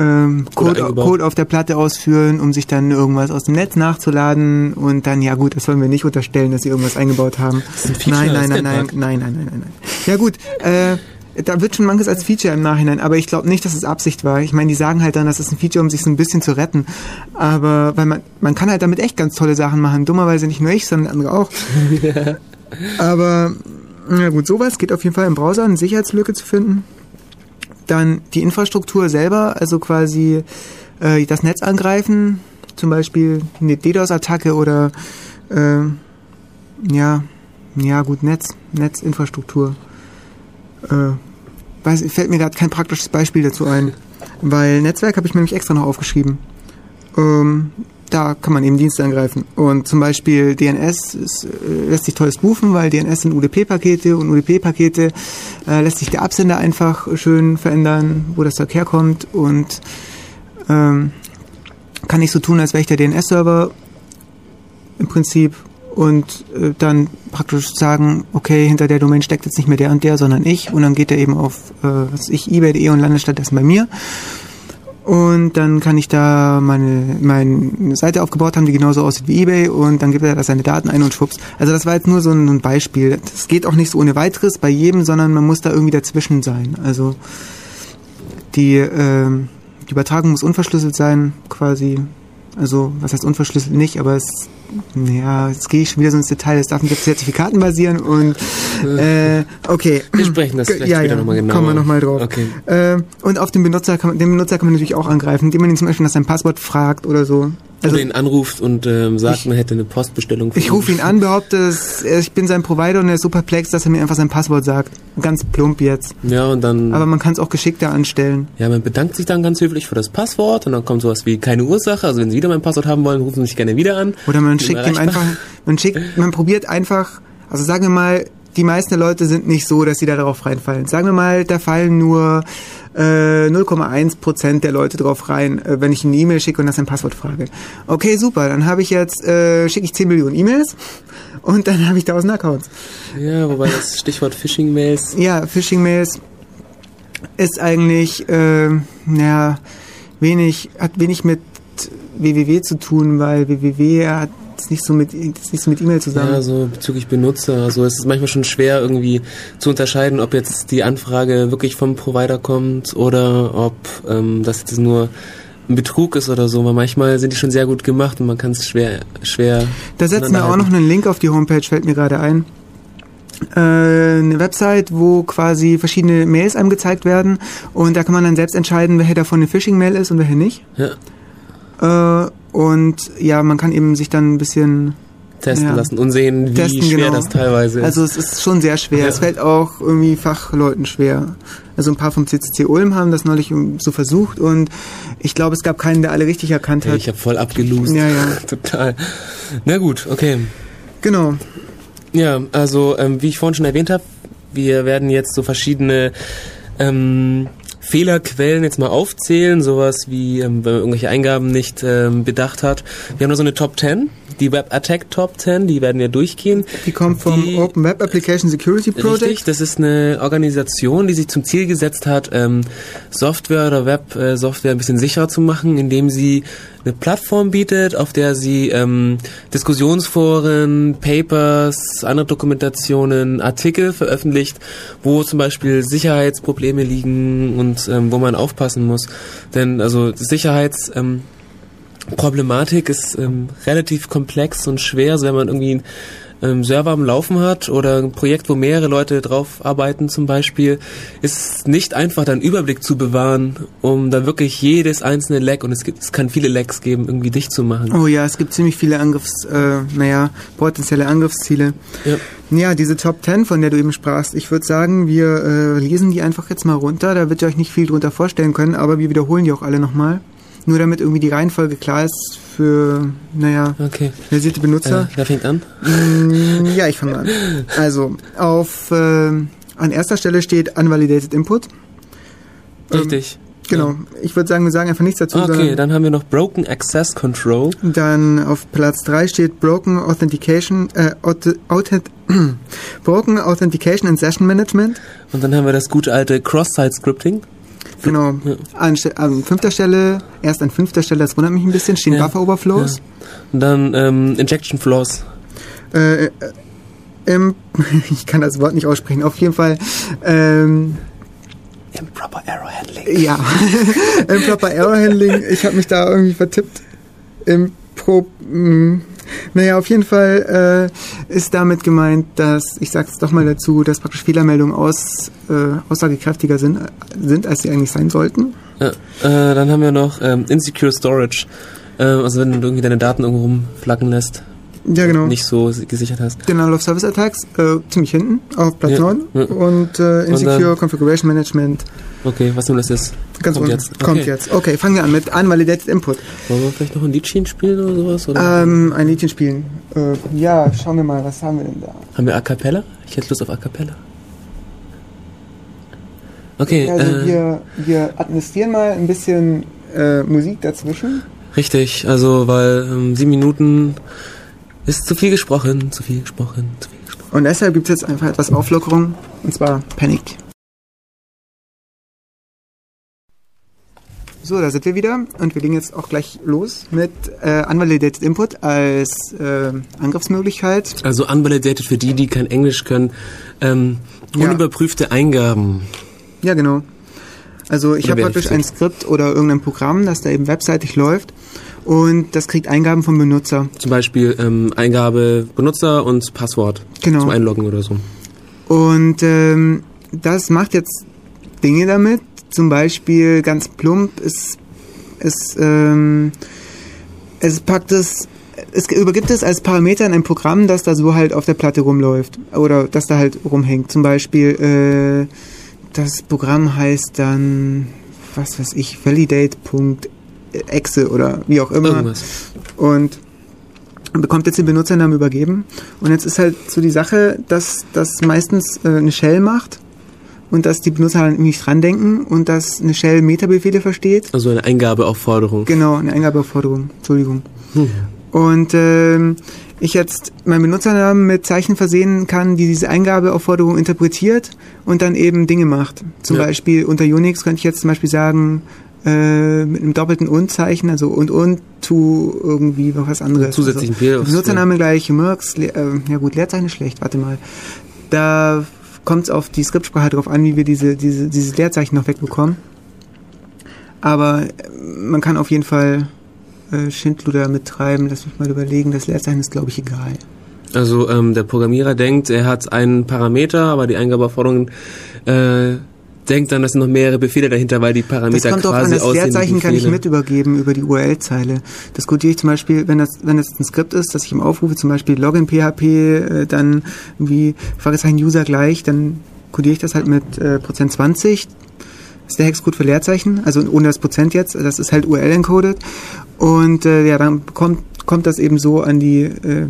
ähm, Code. Code auf der Platte ausführen, um sich dann irgendwas aus dem Netz nachzuladen und dann, ja gut, das sollen wir nicht unterstellen, dass sie irgendwas eingebaut haben. ist ein nein, das nein, nein, nein, man. nein, nein, nein, nein, nein. Ja gut, äh, da wird schon manches als Feature im Nachhinein, aber ich glaube nicht, dass es Absicht war. Ich meine, die sagen halt dann, das ist ein Feature, um sich so ein bisschen zu retten. Aber weil man, man kann halt damit echt ganz tolle Sachen machen. Dummerweise nicht nur ich, sondern andere auch. Aber na gut, sowas geht auf jeden Fall im Browser, eine Sicherheitslücke zu finden. Dann die Infrastruktur selber, also quasi äh, das Netz angreifen, zum Beispiel eine DDoS-Attacke oder äh, ja, ja gut, Netz, Netzinfrastruktur. Äh, weiß, fällt mir gerade kein praktisches Beispiel dazu ein, weil Netzwerk habe ich mir nämlich extra noch aufgeschrieben. Ähm, da kann man eben Dienste angreifen. Und zum Beispiel DNS ist, äh, lässt sich toll spoofen, weil DNS sind UDP-Pakete und UDP-Pakete äh, lässt sich der Absender einfach schön verändern, wo das Zeug herkommt und ähm, kann ich so tun, als wäre ich der DNS-Server im Prinzip und äh, dann praktisch sagen, okay, hinter der Domain steckt jetzt nicht mehr der und der, sondern ich und dann geht er eben auf, äh, was ich, ebay.de und landet stattdessen bei mir. Und dann kann ich da meine, meine Seite aufgebaut haben, die genauso aussieht wie eBay und dann gibt er da seine Daten ein und schwupps. Also das war jetzt nur so ein Beispiel. Das geht auch nicht so ohne weiteres bei jedem, sondern man muss da irgendwie dazwischen sein. Also die, ähm, die Übertragung muss unverschlüsselt sein, quasi. Also, was heißt unverschlüsselt nicht, aber es, ja, jetzt gehe ich schon wieder so ins Detail, es darf nicht auf Zertifikaten basieren und, äh, okay. Wir sprechen das vielleicht ja, später ja, nochmal genauer. Kommen wir nochmal drauf. Okay. Äh, und auf den Benutzer kann den Benutzer kann man natürlich auch angreifen, indem man ihn zum Beispiel nach seinem Passwort fragt oder so. Also oder ihn anruft und ähm, sagt, Ich- man hätte eine Postbestellung. ich rufe ihn an, behaupte, ich bin sein Provider und er ist so perplex, dass er mir einfach sein Passwort sagt. Ganz plump jetzt. Ja, und dann. Aber man kann es auch geschickter anstellen. ja, man bedankt sich dann ganz höflich für das Passwort und dann kommt sowas wie keine Ursache. Also wenn Sie wieder mein Passwort haben wollen, rufen Sie mich gerne wieder an. Oder man schickt ihm einfach, man schickt, man probiert einfach, also sagen wir mal, die meisten Leute sind nicht so, dass sie da darauf reinfallen. Sagen wir mal, da fallen nur äh, 0,1 Prozent der Leute drauf rein, äh, wenn ich eine E-Mail schicke und nach seinem Passwort frage. Okay, super, dann habe ich jetzt, äh, schicke ich 10 Millionen E-Mails und dann habe ich 1000 Accounts. Ja, wobei das Stichwort Phishing-Mails. Ja, Phishing-Mails ist eigentlich, äh, ja, wenig, hat wenig mit www zu tun, weil www hat nicht so mit, ist nicht so mit E-Mail zusammen. Ja, so bezüglich Benutzer. Also es ist manchmal schon schwer irgendwie zu unterscheiden, ob jetzt die Anfrage wirklich vom Provider kommt oder ob ähm, das jetzt nur ein Betrug ist oder so. Weil manchmal sind die schon sehr gut gemacht und man kann es schwer, schwer. Da setzen wir auch noch einen Link auf die Homepage, fällt mir gerade ein. Äh, eine Website, wo quasi verschiedene Mails einem gezeigt werden und da kann man dann selbst entscheiden, welche davon eine Phishing-Mail ist und welche nicht. Ja. Äh, und ja, man kann eben sich dann ein bisschen testen Ja. lassen und sehen, wie Testen, schwer genau. das teilweise ist. Also es ist schon sehr schwer. Ja. Es fällt auch irgendwie Fachleuten schwer. Also ein paar vom CCC Ulm haben das neulich so versucht und ich glaube, es gab keinen, der alle richtig erkannt hat. ich habe voll abgelost. Ja, ja. Total. Na gut, okay. Genau. Ja, also ähm, wie ich vorhin schon erwähnt habe, wir werden jetzt so verschiedene ähm, Fehlerquellen jetzt mal aufzählen, sowas wie, ähm, wenn man irgendwelche Eingaben nicht ähm, bedacht hat. Wir haben da so eine Top 10, die Web Attack Top 10, die werden wir durchgehen. Die kommt vom Die- Open Web Application Security Project. Richtig, das ist eine Organisation, die sich zum Ziel gesetzt hat, ähm, Software oder Web-Software ein bisschen sicherer zu machen, indem sie eine Plattform bietet, auf der sie ähm, Diskussionsforen, Papers, andere Dokumentationen, Artikel veröffentlicht, wo zum Beispiel Sicherheitsprobleme liegen und ähm, wo man aufpassen muss. Denn also Sicherheits... Ähm, Problematik ist ähm, relativ komplex und schwer, also wenn man irgendwie ähm, Server am Laufen hat oder ein Projekt, wo mehrere Leute drauf arbeiten zum Beispiel, ist es nicht einfach, da einen Überblick zu bewahren, um da wirklich jedes einzelne Leck, und es, gibt, es kann viele Lecks geben, irgendwie dicht zu machen. Oh ja, es gibt ziemlich viele Angriffs, äh, naja, potenzielle Angriffsziele. Ja. Ja, diese Top 10, von der du eben sprachst, ich würde sagen, wir äh, lesen die einfach jetzt mal runter. Da wird ihr euch nicht viel drunter vorstellen können, aber wir wiederholen die auch alle nochmal. Nur damit irgendwie die Reihenfolge klar ist für, naja, Okay. versierte Benutzer. Äh, wer fängt an? Mm, Ja, ich fange an. Also, auf, äh, an erster Stelle steht Unvalidated Input. Ähm, Richtig. Genau. Ich würde sagen, wir sagen einfach nichts dazu, Okay, dann haben wir noch Broken Access Control. dann auf Platz 3 steht Broken Authentication, äh, Auth Authent Broken Authentication and Session Management. Und dann haben wir das gute alte Cross-Site-Scripting. Genau. Ja. An, an fünfter Stelle, erst an fünfter Stelle, das wundert mich ein bisschen, stehen Ja. Buffer Overflows. Und dann ähm, Injection Flaws. Äh, äh, im, ich kann das Wort nicht aussprechen, auf jeden Fall, ähm, Improper Error Handling. Ja, Improper Error Handling. Ich habe mich da irgendwie vertippt. Im Pro. Mh, naja, auf jeden Fall äh, ist damit gemeint, dass, ich sag's doch mal dazu, dass praktisch Fehlermeldungen aus, äh, aussagekräftiger sind, sind, als sie eigentlich sein sollten. Ja, äh, dann haben wir noch ähm, Insecure Storage. Äh, also wenn du irgendwie deine Daten irgendwo rumflacken lässt, Ja, genau. nicht so gesichert hast. Denial of Service Attacks, äh, ziemlich hinten, auf Platz Ja, 9. ja. Und äh, Insecure Configuration Management, Okay, was nun das ist. ganz Kommt unten. jetzt. Kommt Okay. jetzt. Okay, fangen wir an mit Unvalidated Input. Wollen wir vielleicht noch ein Liedchen spielen oder sowas? Oder Ähm, ein Liedchen spielen. Äh, ja, schauen wir mal, was haben wir denn da? haben wir A Cappella? Ich hätte Lust auf A Cappella. Okay, Also äh, wir, wir administrieren mal ein bisschen äh, Musik dazwischen. richtig. Also, weil ähm, sieben Minuten ist zu viel gesprochen, zu viel gesprochen, zu viel gesprochen. Und deshalb gibt es jetzt einfach etwas Auflockerung. Und zwar Panic. So, da sind wir wieder und wir legen jetzt auch gleich los mit äh, Unvalidated Input als äh, Angriffsmöglichkeit. Also unvalidated für die, die kein Englisch können. Ähm, Ja. unüberprüfte Eingaben. Ja, genau. Also ich habe praktisch ein. Skript oder irgendein Programm, das da eben webseitig läuft und das kriegt Eingaben vom Benutzer. Zum Beispiel ähm, Eingabe Benutzer und Passwort Genau. zum Einloggen oder so. Und ähm, das macht jetzt Dinge damit. Zum Beispiel ganz plump, es, es, ähm, es packt es, es übergibt es als Parameter in ein Programm, das da so halt auf der Platte rumläuft. Oder das da halt rumhängt. Zum Beispiel, äh, das Programm heißt dann, was weiß ich, validate.exe oder wie auch immer Irgendwas. und bekommt jetzt den Benutzernamen übergeben. Und jetzt ist halt so die Sache, dass das meistens äh, eine Shell macht und dass die Benutzer halt nicht dran denken und dass eine Shell Metabefehle versteht. Also eine Eingabeaufforderung. Genau, eine Eingabeaufforderung, Entschuldigung. Hm. Und ähm, ich jetzt meinen Benutzernamen mit Zeichen versehen kann, die diese Eingabeaufforderung interpretiert und dann eben Dinge macht. Zum Ja. Beispiel unter Unix könnte ich jetzt zum Beispiel sagen, äh, mit einem doppelten Und-Zeichen, also und und to irgendwie noch was anderes. Zusätzlichen also, P aufs- Benutzername gleich, Merx, Le äh, ja gut, Leerzeichen ist schlecht, warte mal. Da kommt es auf die Skriptsprache drauf an, wie wir diese, diese, dieses Leerzeichen noch wegbekommen. Aber äh, man kann auf jeden Fall äh, Schindluder mittreiben. Lass mich mal überlegen. Das Leerzeichen ist, glaube ich, egal. Also ähm, der Programmierer denkt, er hat einen Parameter, aber die Eingabeaufforderung äh, denkt dann, das sind noch mehrere Befehle dahinter, weil die Parameter das kommt quasi an, das Leerzeichen kann ich mit übergeben über die URL-Zeile. Das codiere ich zum Beispiel, wenn das, wenn das ein Skript ist, das ich ihm aufrufe, zum Beispiel Login PHP, äh, dann wie Fragezeichen User gleich, dann codiere ich das halt mit äh, Prozent 20. Das ist der Hexcode für Leerzeichen, also ohne das Prozent jetzt, das ist halt URL encoded. Und äh, ja, dann kommt, kommt das eben so an die, äh,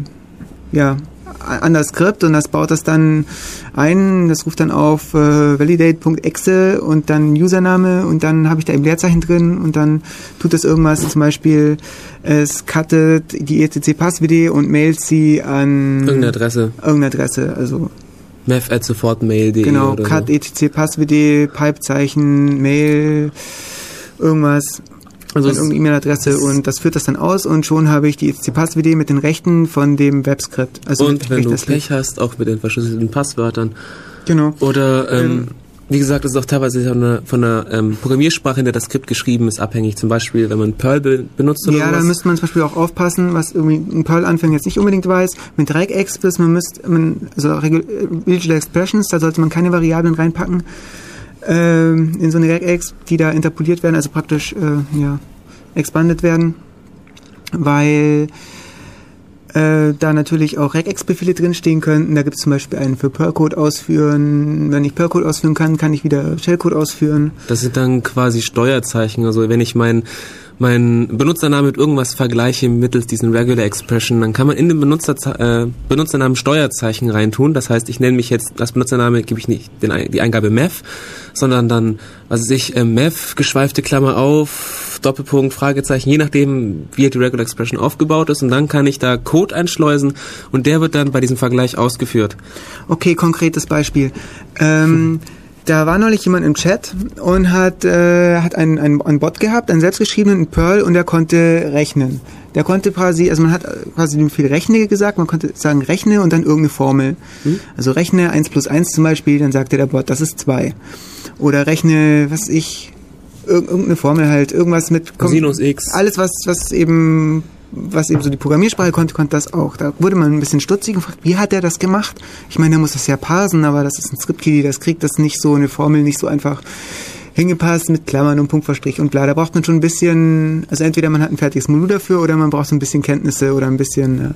ja, an das Skript und das baut das dann ein, das ruft dann auf äh, validate.exe und dann Username und dann habe ich da eben Leerzeichen drin und dann tut das irgendwas, zum Beispiel es cuttet die etc passwd und mailt sie an Irgendeine Adresse. irgendeine Adresse, also Mev at sofortmail.de genau, cut so. etc passwd, Pipezeichen, Mail, irgendwas Also es- irgendeine E-Mail-Adresse und das führt das dann aus und schon habe ich die etc passwd mit den Rechten von dem Webskript. Also Und wenn du. Pech hast, auch mit den verschlüsselten Passwörtern. Genau. Oder, ähm, Ähm, wie gesagt, es ist auch teilweise von einer, von einer ähm, Programmiersprache, in der das Skript geschrieben ist, abhängig. Zum Beispiel, wenn man Perl be benutzt oder Ja, da müsste man zum Beispiel auch aufpassen, was irgendwie ein Perl-Anfänger jetzt nicht unbedingt weiß. Mit Dreieck-Expres, man müsste, man, also äh, Visual Expressions, da sollte man keine Variablen reinpacken in so eine Regex, die da interpoliert werden, also praktisch äh, ja, expanded werden, weil äh, da natürlich auch Regex-Befehle drinstehen könnten. Da gibt es zum Beispiel einen für Perlcode ausführen. Wenn ich Perlcode ausführen kann, kann ich wieder Shellcode ausführen. Das sind dann quasi Steuerzeichen. Also wenn ich meinen mein Benutzernamen mit irgendwas vergleiche mittels diesen Regular Expression, dann kann man in den Benutzer, äh, Benutzernamen Steuerzeichen reintun. Das heißt, ich nenne mich jetzt, als Benutzername gebe ich nicht den, die Eingabe Mev, sondern dann, was weiß ich, äh, Mev, geschweifte Klammer auf, Doppelpunkt, Fragezeichen, je nachdem, wie die Regular Expression aufgebaut ist. Und dann kann ich da Code einschleusen und der wird dann bei diesem Vergleich ausgeführt. Okay, konkretes Beispiel. Ähm, da war neulich jemand im Chat und hat, äh, hat einen, einen, einen Bot gehabt, einen selbstgeschriebenen Perl und der konnte rechnen. Der konnte quasi, also man hat quasi dem Befehl rechne gesagt, man konnte sagen rechne und dann irgendeine Formel. Also rechne 1 plus 1 zum Beispiel, dann sagte der Bot, das ist 2. Oder rechne, was ich, irg- irgendeine Formel halt, irgendwas mit... Sinus X. Alles, was, was eben was eben so die Programmiersprache konnte, konnte das auch. Da wurde man ein bisschen stutzig und fragt, wie hat er das gemacht? Ich meine, er muss das ja parsen, aber das ist ein Script-Kiddie, das kriegt das nicht so, eine Formel nicht so einfach hingepasst mit Klammern und Punktverstrich und bla. Da braucht man schon ein bisschen, also entweder man hat ein fertiges Modul dafür oder man braucht so ein bisschen Kenntnisse oder ein bisschen, äh,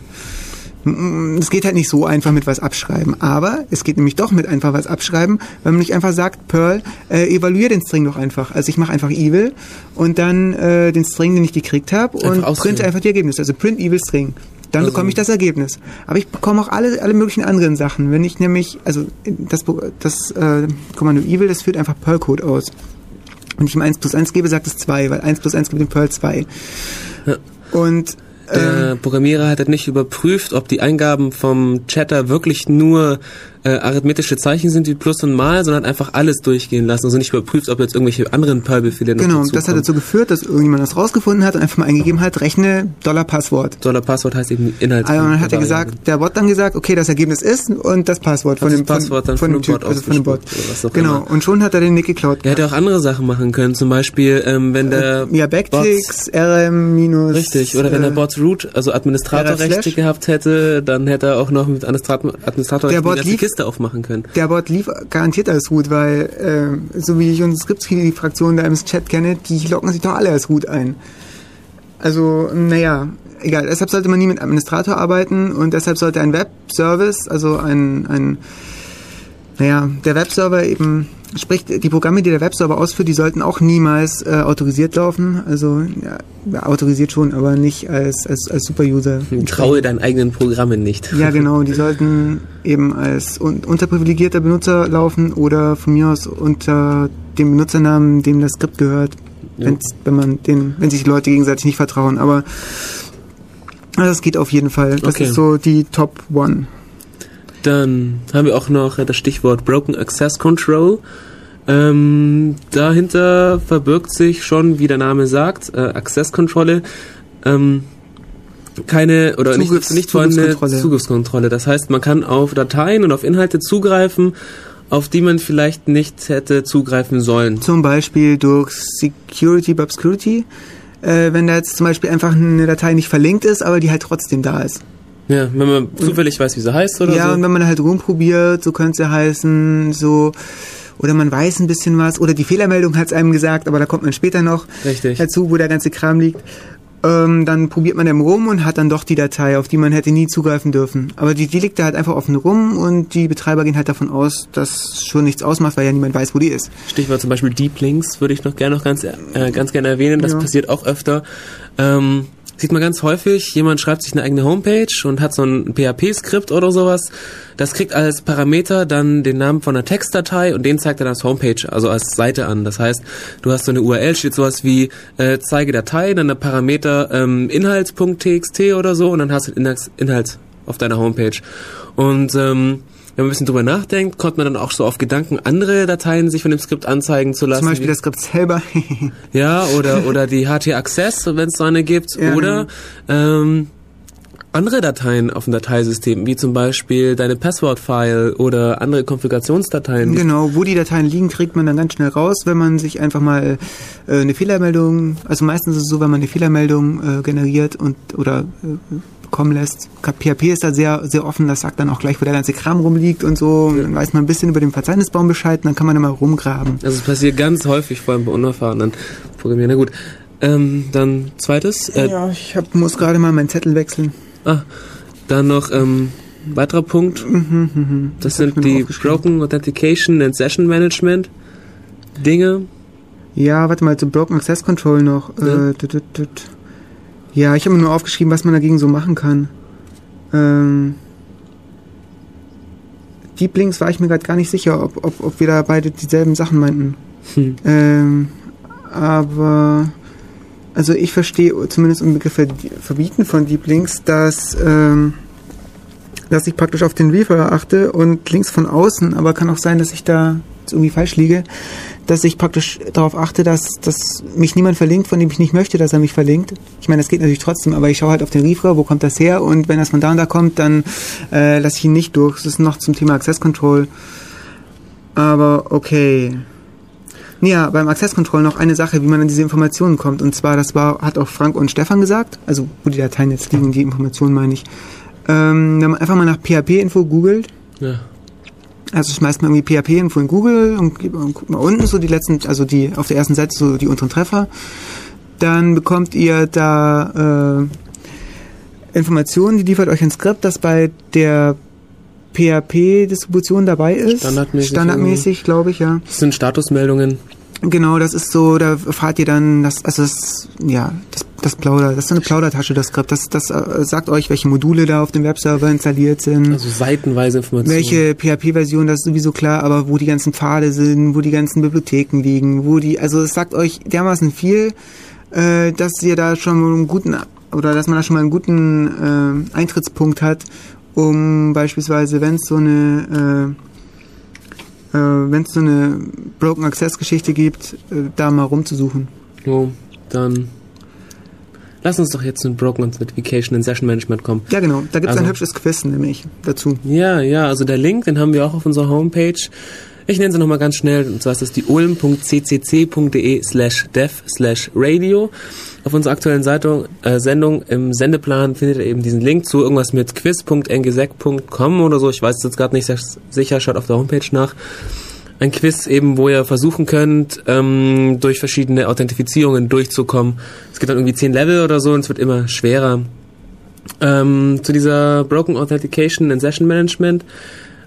es geht halt nicht so einfach mit was abschreiben. Aber es geht nämlich doch mit einfach was abschreiben, weil man nicht einfach sagt, Perl, äh, evaluier den String doch einfach. Also ich mache einfach evil und dann äh, den String, den ich gekriegt habe und Einfach ausführen. print einfach die Ergebnisse. Also print evil string. Dann Also- bekomme ich das Ergebnis. Aber ich bekomme auch alle, alle möglichen anderen Sachen. Wenn ich nämlich, also das, das äh, Kommando evil, das führt einfach Perl-Code aus. Wenn ich ihm 1 plus 1 gebe, sagt es 2, weil 1 plus 1 gibt dem Perl 2. Ja. Und ähm, Der Programmierer hat nicht überprüft, ob die Eingaben vom Chatter wirklich nur äh, arithmetische Zeichen sind wie Plus und Mal, sondern einfach alles durchgehen lassen. Also nicht überprüft, ob jetzt irgendwelche anderen Perl-Befehle noch genau, das hat dazu geführt, dass irgendjemand das rausgefunden hat und einfach mal eingegeben hat, rechne Dollar-Passwort. Dollar Passwort heißt eben Inhalt. Also dann hat er gesagt, der Bot dann gesagt, okay, das Ergebnis ist und das Passwort von das dem von, Passwort dann von dem Typ, Bot also von dem Bot. Genau, immer. und schon hat er den Nick geklaut. Er hätte auch andere Sachen machen können, zum Beispiel, ähm, wenn der ja, Backticks, RM minus. Richtig, oder wenn der äh, Bot Root, also Administratorrechte gehabt hätte, dann hätte er auch noch mit Administrator, Administratorrechten Der Bot lief- Kiste aufmachen können. Der Bot lief garantiert als Root, weil, äh, so wie ich unsere Scripts-Fraktion da im Chat kenne, die locken sich doch alle als Root ein. Also, naja, egal. Deshalb sollte man nie mit Administrator arbeiten und deshalb sollte ein Web-Service, also ein, ein, naja, der Webserver eben, sprich, die Programme, die der Webserver ausführt, die sollten auch niemals äh, autorisiert laufen. Also, ja, autorisiert schon, aber nicht als, als, als Super-User. Traue deinen eigenen Programmen nicht. Ja, genau. Die sollten eben als un unterprivilegierter Benutzer laufen oder von mir aus unter dem Benutzernamen, dem das Skript gehört, Ja. wenn's, wenn man den, wenn sich die Leute gegenseitig nicht vertrauen. Aber also das geht auf jeden Fall. Das Okay. ist so die Top One. Dann haben wir auch noch äh, das Stichwort Broken Access Control. Ähm, dahinter verbirgt sich schon, wie der Name sagt, äh, Access-Kontrolle. Ähm, keine oder Zugriffs- nicht, nicht vorhandene Zugriffskontrolle. Zugriffskontrolle. Das heißt, man kann auf Dateien und auf Inhalte zugreifen, auf die man vielleicht nicht hätte zugreifen sollen. Zum Beispiel durch Security by Obscurity. Äh, wenn da jetzt zum Beispiel einfach eine Datei nicht verlinkt ist, aber die halt trotzdem da ist. Ja, wenn man zufällig weiß, wie sie heißt oder ja, so. und wenn man halt rumprobiert, so könnte ja heißen, so, oder man weiß ein bisschen was oder die Fehlermeldung hat es einem gesagt, aber da kommt man später noch Richtig. dazu, wo der ganze Kram liegt. Ähm, dann probiert man dann rum und hat dann doch die Datei, auf die man hätte nie zugreifen dürfen. Aber die, die liegt da halt einfach offen rum und die Betreiber gehen halt davon aus, dass schon nichts ausmacht, weil ja niemand weiß, wo die ist. Stichwort zum Beispiel Deep Links würde ich noch gerne noch ganz, äh, ganz gerne erwähnen. Das Ja. passiert auch öfter. Ähm, sieht man ganz häufig, jemand schreibt sich eine eigene Homepage und hat so ein PHP-Skript oder sowas. Das kriegt als Parameter dann den Namen von einer Textdatei und den zeigt er dann als Homepage, also als Seite an. Das heißt, du hast so eine URL, steht sowas wie äh, zeige Datei, dann der Parameter ähm, Inhalts.txt oder so und dann hast du den Inhalt auf deiner Homepage. Und ähm, wenn man ein bisschen drüber nachdenkt, kommt man dann auch so auf Gedanken, andere Dateien sich von dem Skript anzeigen zu lassen. Zum Beispiel das Skript selber. ja, oder, oder die HT-Access, wenn es so eine gibt. Ja, oder ähm, andere Dateien auf dem Dateisystem, wie zum Beispiel deine Passwort-File oder andere Konfigurationsdateien. Genau, wo die Dateien liegen, kriegt man dann ganz schnell raus, wenn man sich einfach mal äh, eine Fehlermeldung, also meistens ist es so, wenn man eine Fehlermeldung äh, generiert und oder äh, bekommen lässt. PHP ist da sehr, sehr offen, das sagt dann auch gleich, wo der ganze Kram rumliegt und so. Und dann weiß man ein bisschen über den Verzeichnisbaum Bescheid und dann kann man da mal rumgraben. Also es passiert ganz häufig, vor allem bei unerfahrenen Programmieren. Na gut. Ähm, dann zweites. Äh, ja, ich hab, muss gerade mal meinen Zettel wechseln. ah, dann noch ähm, weiterer Punkt. Mhm, Das, hab ich sind mir noch die. Broken Authentication and Session Management Dinge. Ja, warte mal, zu Broken Access Control noch. Ja. Äh, tut, tut, tut. Ja ich habe mir nur aufgeschrieben, was man dagegen so machen kann. Ähm, Deep Links war ich mir gerade gar nicht sicher, ob, ob, ob wir da beide dieselben Sachen meinten. Hm. Ähm, aber also ich verstehe zumindest im Begriff Ver- Verbieten von Deep Links, dass, ähm, dass ich praktisch auf den Reader achte und Links von außen, aber kann auch sein, dass ich da irgendwie falsch liege, dass ich praktisch darauf achte, dass, dass mich niemand verlinkt, von dem ich nicht möchte, dass er mich verlinkt. Ich meine, das geht natürlich trotzdem, aber ich schaue halt auf den Reader, wo kommt das her und wenn das von da und da kommt, dann äh, lasse ich ihn nicht durch. Das ist noch zum Thema Access Control. Aber okay. Ja, beim Access Control noch eine Sache, wie man an diese Informationen kommt. Und zwar, das war, hat auch Frank und Stefan gesagt, also wo die Dateien jetzt liegen, die Informationen meine ich. Ähm, wenn man einfach mal nach PHP-Info googelt, Ja. also schmeißt man irgendwie PHP-Info in Google und, und guckt mal unten so die letzten, also die auf der ersten Seite so die unteren Treffer, dann bekommt ihr da äh, Informationen, die liefert euch ein Skript, das bei der PHP-Distribution dabei ist. Standardmäßig Standardmäßig, glaube ich, ja. Das sind Statusmeldungen. Genau, das ist so, da fahrt ihr dann, das, also das, ja, das, das Plauder, das ist so eine Plaudertasche, das Skript. Das, das äh, sagt euch, welche Module da auf dem Webserver installiert sind. Also seitenweise Informationen. Welche PHP-Version, das ist sowieso klar, aber wo die ganzen Pfade sind, wo die ganzen Bibliotheken liegen, wo die, also es sagt euch dermaßen viel, äh, dass ihr da schon mal einen guten, oder dass man da schon mal einen guten äh, Eintrittspunkt hat, um beispielsweise, wenn es so eine, äh, äh, wenn es so eine Broken Access Geschichte gibt, äh, da mal rumzusuchen. So, dann lass uns doch jetzt zu Broken Authentication and Session Management kommen. Ja genau, da gibt es Also- ein hübsches Quiz nämlich dazu. Ja, ja, also der Link, den haben wir auch auf unserer Homepage. Ich nenne sie nochmal ganz schnell, und zwar ist das die ulm.ccc.de slash dev slash radio. Auf unserer aktuellen Seite, äh, Sendung im Sendeplan findet ihr eben diesen Link zu irgendwas mit quiz.ngesec.com oder so. Ich weiß es jetzt gerade nicht sicher, schaut auf der Homepage nach. Ein Quiz eben, wo ihr versuchen könnt, ähm, durch verschiedene Authentifizierungen durchzukommen. Es gibt dann irgendwie zehn Level oder so und es wird immer schwerer. Ähm, zu dieser Broken Authentication and Session Management.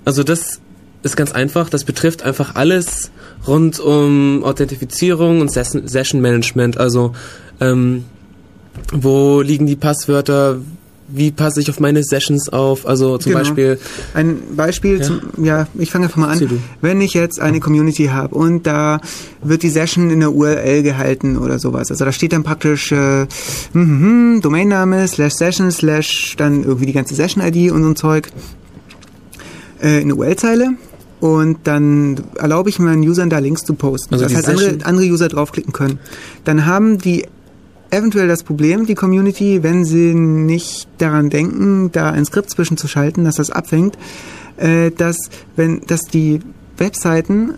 Also das ist ganz einfach. Das betrifft einfach alles rund um Authentifizierung und Ses Session Management. Also ähm, wo liegen die Passwörter? Wie passe ich auf meine Sessions auf? Also zum Genau. Beispiel Ein Beispiel, Ja. zum, ja, ich fange einfach mal an. Wenn ich jetzt eine Community habe und da wird die Session in der URL gehalten oder sowas. Also da steht dann praktisch äh, hm, Domainname, slash Session, slash dann irgendwie die ganze Session-ID und so ein Zeug äh, in der URL-Zeile. Und dann erlaube ich meinen Usern da Links zu posten, Also die halt andere, andere User draufklicken können. Dann haben die eventuell das Problem, die Community, wenn sie nicht daran denken, da ein Skript zwischenzuschalten, dass das abfängt, äh, dass wenn dass die Webseiten,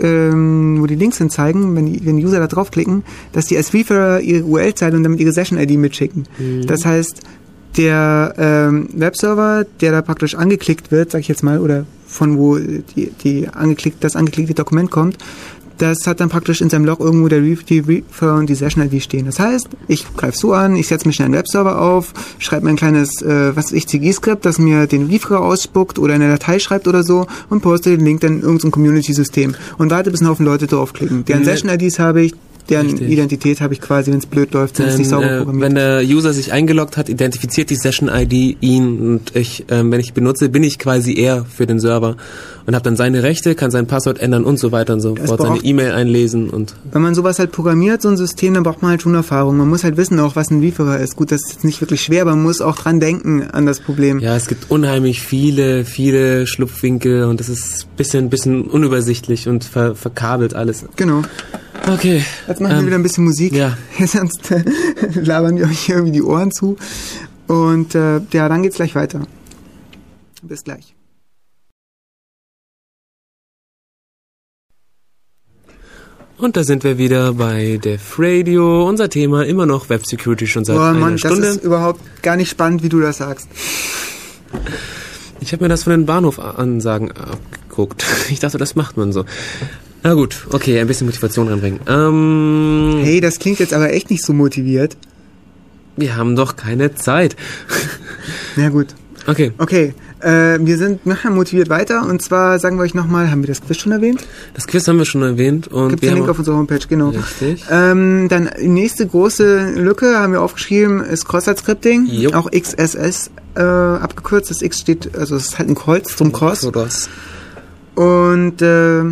ähm, wo die Links hin zeigen, wenn die, wenn die User da draufklicken, dass die als Referrer ihre URL-Zeile und damit ihre Session-ID mitschicken. Das heißt, der ähm, Webserver, der da praktisch angeklickt wird, sag ich jetzt mal, oder von wo die, die angeklickt, das angeklickte Dokument kommt, das hat dann praktisch in seinem Log irgendwo der Re die Refer und die Session-ID stehen. Das heißt, ich greife so an, ich setze mir schnell einen Webserver auf, schreibe mir ein kleines, äh, was ich, CGI-Skript, das mir den Refer ausspuckt oder eine Datei schreibt oder so und poste den Link dann in irgendein Community-System und warte, bis ein Haufen Leute draufklicken. Deren Session-IDs habe ich, deren Richtig. Identität habe ich quasi, wenn es blöd läuft, wenn es nicht sauber äh, programmiert wenn der User sich eingeloggt hat, identifiziert die Session-ID ihn und ich, ähm, wenn ich benutze, bin ich quasi er für den Server und habe dann seine Rechte, kann sein Passwort ändern und so weiter und so Es fort, seine E-Mail einlesen und Wenn man sowas halt programmiert, so ein System, dann braucht man halt schon Erfahrung. Man muss halt wissen auch, was ein Lieferer ist. Gut, das ist jetzt nicht wirklich schwer, aber man muss auch dran denken an das Problem. ja, es gibt unheimlich viele, viele Schlupfwinkel und das ist bisschen, bisschen unübersichtlich und ver verkabelt alles. Genau. Okay. Jetzt machen wir ähm, wieder ein bisschen Musik. ja. Sonst äh, labern wir euch hier irgendwie die Ohren zu. Und äh, ja, dann geht's gleich weiter. Bis gleich. Und da sind wir wieder bei Def Radio. Unser Thema immer noch Web Security schon seit Oh einer Mann, das Stunde. ist überhaupt gar nicht spannend, wie du das sagst. Ich habe mir das von den Bahnhofansagen abgeguckt. Ich dachte, das macht man so. Na gut, okay, ein bisschen Motivation reinbringen. Ähm, Hey, das klingt jetzt aber echt nicht so motiviert. wir haben doch keine Zeit. Na gut. Okay, Okay, äh, wir sind nachher motiviert weiter. Und zwar sagen wir euch nochmal, haben wir das Quiz schon erwähnt? das Quiz haben wir schon erwähnt und Gibt wir den Link auf unserer Homepage, genau. Richtig. Ähm, dann die nächste große Lücke haben wir aufgeschrieben, ist Cross-Site-Scripting. Auch XSS äh, abgekürzt. Das X steht, also es ist halt ein Kreuz zum Cross. Und äh,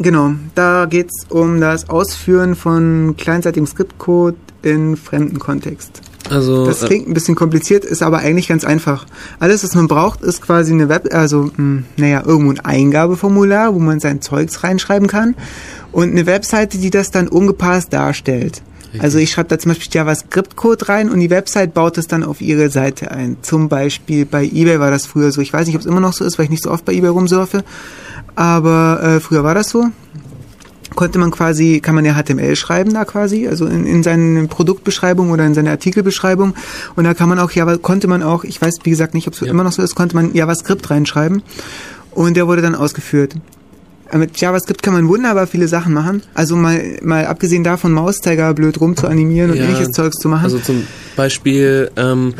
genau, da geht's um das Ausführen von kleinseitigem Skriptcode in fremden Kontext. Also Das äh, klingt ein bisschen kompliziert, ist aber eigentlich ganz einfach. Alles, was man braucht, ist quasi eine Web, also mh, naja, irgendwo ein Eingabeformular, wo man sein Zeugs reinschreiben kann und eine Webseite, die das dann ungepasst darstellt. Also ich schreibe da zum Beispiel JavaScript-Code rein und die Website baut es dann auf ihre Seite ein. Zum Beispiel bei eBay war das früher so. Ich weiß nicht, ob es immer noch so ist, weil ich nicht so oft bei eBay rumsurfe. Aber äh, früher war das so konnte man quasi, kann man ja HTML schreiben da quasi, also in, in seine Produktbeschreibung oder in seine Artikelbeschreibung. Und da kann man auch, Java, konnte man auch, ich weiß wie gesagt nicht, ob es Ja. immer noch so ist, konnte man JavaScript reinschreiben. Und der wurde dann ausgeführt. Äh, Mit JavaScript kann man wunderbar viele Sachen machen. Also mal, mal abgesehen davon, Mauszeiger blöd rum zu animieren und Ja, ähnliches Zeugs zu machen. Also zum Beispiel, ähm,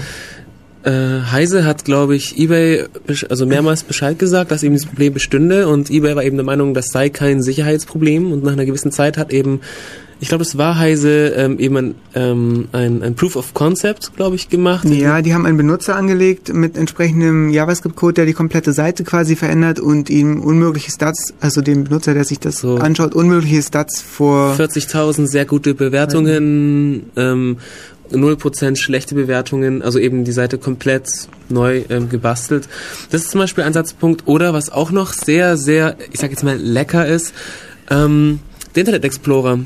äh, Heise hat, glaube ich, eBay also mehrmals Bescheid gesagt, dass eben dieses Problem bestünde und eBay war eben der Meinung, das sei kein Sicherheitsproblem und nach einer gewissen Zeit hat eben, ich glaube, es war Heise ähm, eben ein, ähm, ein, ein Proof of Concept, glaube ich, gemacht. Ja, die haben einen Benutzer angelegt mit entsprechendem JavaScript-Code, der die komplette Seite quasi verändert und ihm unmögliche Stats, also dem Benutzer, der sich das So. anschaut, unmögliche Stats vor 40.000 sehr gute Bewertungen, ähm, 0% schlechte Bewertungen, also eben die Seite komplett neu ähm, gebastelt. Das ist zum Beispiel ein Satzpunkt. Oder was auch noch sehr, sehr, ich sag jetzt mal, lecker ist, ähm, der Internet Explorer.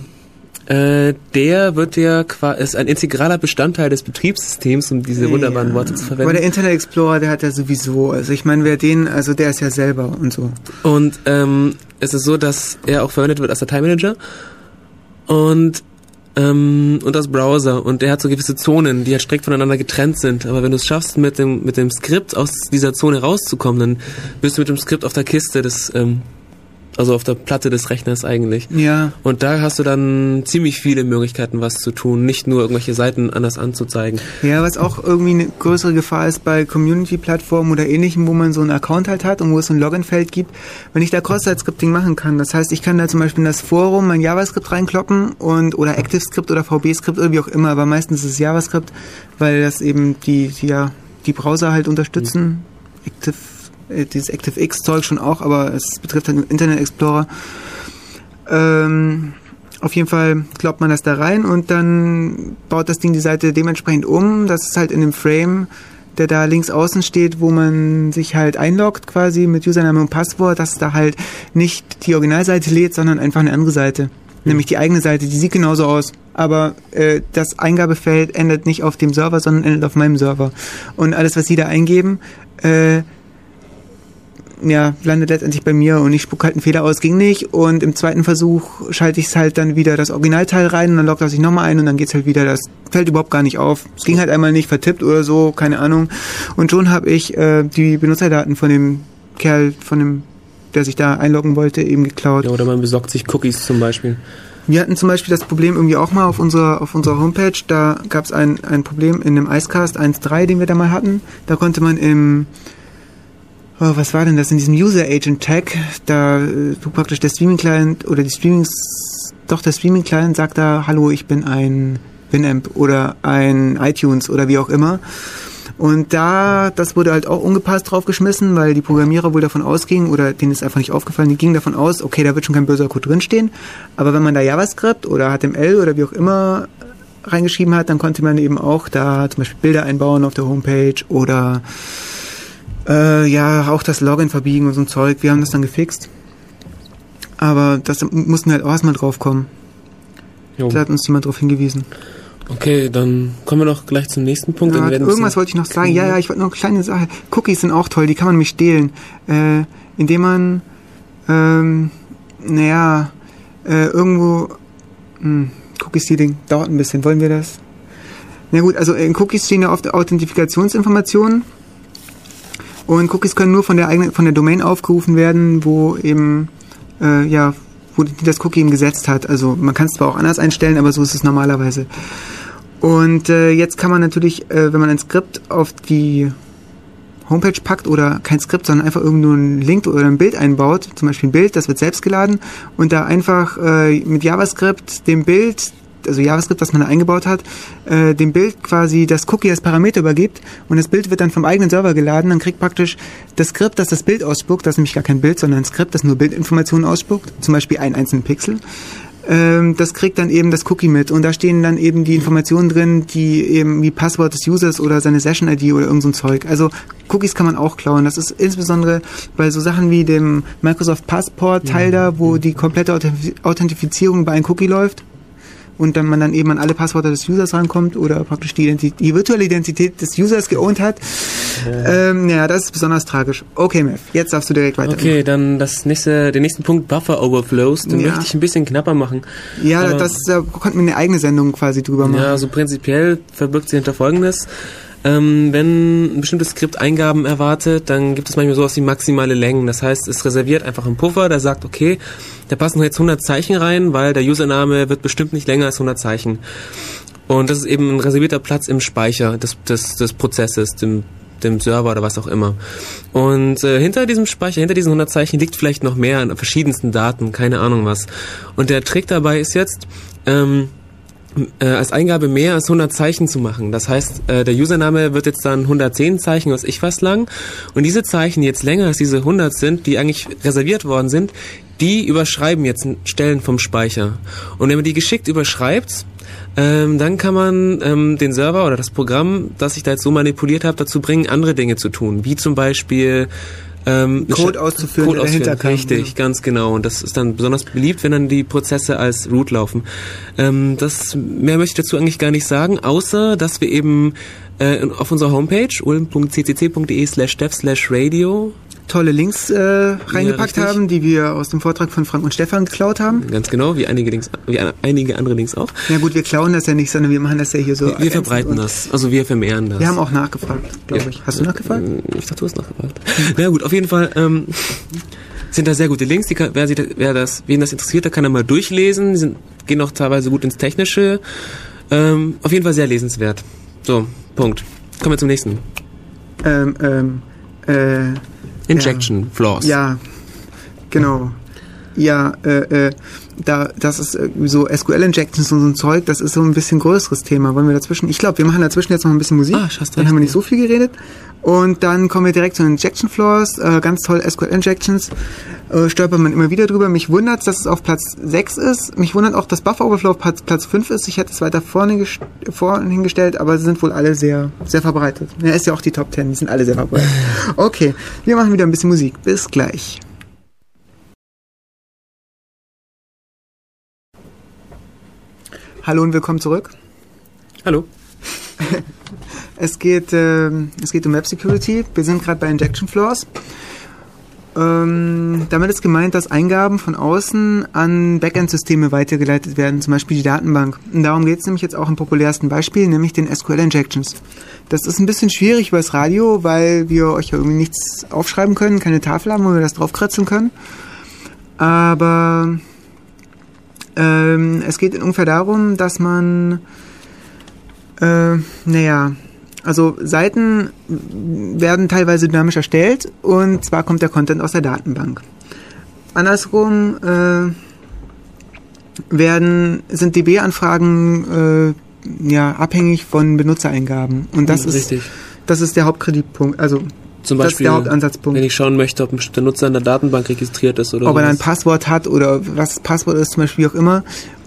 Äh, der wird ja quasi, ist ein integraler Bestandteil des Betriebssystems, um diese wunderbaren Ja. Worte zu Aber verwenden. der Internet Explorer, der hat ja sowieso, also ich meine, wer den, also der ist ja selber und so. Und ähm, es ist so, dass er auch verwendet wird als Dateimanager und ähm, und als Browser und er hat so gewisse Zonen, die halt strikt voneinander getrennt sind. Aber wenn du es schaffst, mit dem mit dem Skript aus dieser Zone rauszukommen, dann bist du mit dem Skript auf der Kiste des ähm, also auf der Platte des Rechners eigentlich. Ja, Und da hast du dann ziemlich viele Möglichkeiten, was zu tun, nicht nur irgendwelche Seiten anders anzuzeigen. ja, was auch irgendwie eine größere Gefahr ist bei Community-Plattformen oder ähnlichem, wo man so einen Account halt hat und wo es ein Login-Feld gibt, wenn ich da Cross-Site-Scripting machen kann. Das heißt, ich kann da zum Beispiel in das Forum mein JavaScript reinkloppen und oder ActiveScript oder VB-Script oder wie auch immer, aber meistens ist es JavaScript, weil das eben die, die ja die Browser halt unterstützen. Active, äh, dieses ActiveX-Zeug schon auch, aber es betrifft halt den Internet Explorer. Ähm, auf jeden Fall kloppt man das da rein und dann baut das Ding die Seite dementsprechend um. Das ist halt in dem Frame, der da links außen steht, wo man sich halt einloggt quasi mit Username und Passwort, dass da halt nicht die Originalseite lädt, sondern einfach eine andere Seite. Nämlich die eigene Seite, die sieht genauso aus. Aber äh, das Eingabefeld endet nicht auf dem Server, sondern endet auf meinem Server. Und alles, was Sie da eingeben, äh, ja, landet letztendlich bei mir und ich spuck halt einen Fehler aus, ging nicht. Und im zweiten Versuch schalte ich halt dann wieder das Originalteil rein und dann lockt er sich nochmal ein und dann geht's halt wieder, das fällt überhaupt gar nicht auf. Es ging halt einmal nicht vertippt oder so, keine Ahnung. Und schon habe ich äh, die Benutzerdaten von dem Kerl, von dem, der sich da einloggen wollte, eben geklaut. Ja, oder man besorgt sich Cookies zum Beispiel. Wir hatten zum Beispiel das Problem irgendwie auch mal auf unserer, auf unserer Homepage. Da gab es ein, ein Problem in dem Icecast 1.3, den wir da mal hatten. Da konnte man im, oh, was war denn das, in diesem User Agent Tag, da äh, du praktisch der Streaming Client oder die Streamings, doch der Streaming Client sagt da, hallo, ich bin ein Winamp oder ein iTunes oder wie auch immer. Und da, das wurde halt auch ungepasst draufgeschmissen, weil die Programmierer wohl davon ausgingen, oder denen ist einfach nicht aufgefallen, die gingen davon aus, okay, da wird schon kein böser Code drinstehen. Aber wenn man da JavaScript oder HTML oder wie auch immer reingeschrieben hat, dann konnte man eben auch da zum Beispiel Bilder einbauen auf der Homepage oder äh, ja, auch das Login verbiegen und so ein Zeug. Wir haben das dann gefixt. Aber das mussten halt auch erstmal drauf kommen. Jo. Da hat uns jemand drauf hingewiesen. Okay, dann kommen wir noch gleich zum nächsten Punkt. Ja, irgendwas wollte ich noch sagen. Ja, ja, ich wollte noch eine kleine Sache. Cookies sind auch toll, die kann man nämlich stehlen. Äh, indem man, ähm, naja, äh, irgendwo, hm, Cookie-Stealing dauert ein bisschen. Wollen wir das? Na gut, also in Cookies stehen ja oft Authentifikationsinformationen. Und Cookies können nur von der eigenen, von der Domain aufgerufen werden, wo eben, äh, ja, wo das Cookie eben gesetzt hat. Also man kann es zwar auch anders einstellen, aber so ist es normalerweise. Und äh, jetzt kann man natürlich, äh, wenn man ein Skript auf die Homepage packt oder kein Skript, sondern einfach irgendwo einen Link oder ein Bild einbaut, zum Beispiel ein Bild, das wird selbst geladen und da einfach äh, mit JavaScript dem Bild, also JavaScript, was man da eingebaut hat, äh, dem Bild quasi das Cookie als Parameter übergibt und das Bild wird dann vom eigenen Server geladen, dann kriegt praktisch das Skript, das das Bild ausspuckt, das ist nämlich gar kein Bild, sondern ein Skript, das nur Bildinformationen ausspuckt, zum Beispiel einen einzelnen Pixel, ähm, das kriegt dann eben das Cookie mit und da stehen dann eben die Informationen drin, die eben wie Passwort des Users oder seine Session-ID oder irgend so ein Zeug. Also Cookies kann man auch klauen. Das ist insbesondere bei so Sachen wie dem Microsoft Passport-Teil da, wo die komplette Authentif- Authentifizierung bei einem Cookie läuft und dann man dann eben an alle Passwörter des Users rankommt oder praktisch die, Identi die virtuelle Identität des Users geowned hat. Ja. Ähm, ja, das ist besonders tragisch. Okay, Mev, jetzt darfst du direkt weiter. Okay, dann das nächste, den nächsten Punkt Buffer Overflows, den Ja. möchte ich ein bisschen knapper machen. Ja, Aber- das da konnten wir eine eigene Sendung quasi drüber machen. Ja, also prinzipiell verbirgt sich hinter folgendes. Ähm, wenn ein bestimmtes Skript Eingaben erwartet, dann gibt es manchmal sowas wie maximale Längen. Das heißt, es reserviert einfach einen Puffer, der sagt, okay, da passen jetzt 100 Zeichen rein, weil der Username wird bestimmt nicht länger als 100 Zeichen. Und das ist eben ein reservierter Platz im Speicher des, des, des Prozesses, dem, dem Server oder was auch immer. Und äh, hinter diesem Speicher, hinter diesen 100 Zeichen liegt vielleicht noch mehr an verschiedensten Daten, keine Ahnung was. Und der Trick dabei ist jetzt, ähm, äh, als Eingabe mehr als 100 Zeichen zu machen. Das heißt, äh, der Username wird jetzt dann 110 Zeichen, was ich was lang. Und diese Zeichen, die jetzt länger als diese 100 sind, die eigentlich reserviert worden sind, die überschreiben jetzt Stellen vom Speicher. Und wenn man die geschickt überschreibt, ähm, dann kann man ähm, den Server oder das Programm, das ich da jetzt so manipuliert habe, dazu bringen, andere Dinge zu tun. Wie zum Beispiel ähm, Code auszuführen, Code ausführen. Richtig, ja. ganz genau. Und das ist dann besonders beliebt, wenn dann die Prozesse als Root laufen. Ähm, das mehr möchte ich dazu eigentlich gar nicht sagen, außer dass wir eben äh, auf unserer Homepage ulm.ccc.de tolle Links äh, reingepackt richtig. haben, die wir aus dem Vortrag von Frank und Stefan geklaut haben. ganz genau, wie einige Links, wie einige andere Links auch. Ja gut, wir klauen das ja nicht, sondern wir machen das ja hier so. Wir ergänzend verbreiten das, also wir vermehren das. Wir haben auch nachgefragt, glaube Ja. ich. Hast du nachgefragt? Ich dachte, du hast nachgefragt. Na gut, auf jeden Fall ähm, sind da sehr gute Links. Die kann, wer, sich, wer das, wen das interessiert, der kann da mal durchlesen. Die sind, gehen auch teilweise gut ins Technische. Ähm, auf jeden Fall sehr lesenswert. So, Punkt. Kommen wir zum nächsten. Ähm, ähm, äh, Injection Flaws. ja, genau. Ja, äh, äh, da, das ist äh, so SQL-Injections und so ein Zeug, das ist so ein bisschen größeres Thema. Wollen wir dazwischen? Ich glaube, wir machen dazwischen jetzt noch ein bisschen Musik. Ah, hast dann haben wir nicht so viel geredet. Und dann kommen wir direkt zu den Injection Floors. Äh, ganz toll, SQL-Injections. Äh, stolpert man immer wieder drüber. Mich wundert, dass es auf Platz 6 ist. Mich wundert auch, dass Buffer Overflow auf Platz, Platz 5 ist. Ich hätte es weiter vorne, gest- vorne hingestellt, aber sie sind wohl alle sehr, sehr verbreitet. Ja, ist ja auch die Top 10, die sind alle sehr verbreitet. Okay, wir machen wieder ein bisschen Musik. Bis gleich. Hallo und willkommen zurück. Hallo. Es geht, ähm, es geht um Web Security. Wir sind gerade bei Injection Floors. Ähm, damit ist gemeint, dass Eingaben von außen an Backend-Systeme weitergeleitet werden, zum Beispiel die Datenbank. Und darum geht es nämlich jetzt auch im populärsten Beispiel, nämlich den SQL-Injections. Das ist ein bisschen schwierig übers Radio, weil wir euch ja irgendwie nichts aufschreiben können, keine Tafel haben, wo wir das draufkratzeln können. Aber ähm, es geht ungefähr darum, dass man, äh, naja, also Seiten werden teilweise dynamisch erstellt und zwar kommt der Content aus der Datenbank. Andersrum äh, werden sind DB-Anfragen äh, ja abhängig von Benutzereingaben und das ist Richtig. das ist der Hauptkreditpunkt. Also Zum das Beispiel, wenn ich schauen möchte, ob ein bestimmter Nutzer in der Datenbank registriert ist oder ob er ein sowas. Passwort hat oder was das Passwort ist, zum Beispiel wie auch immer.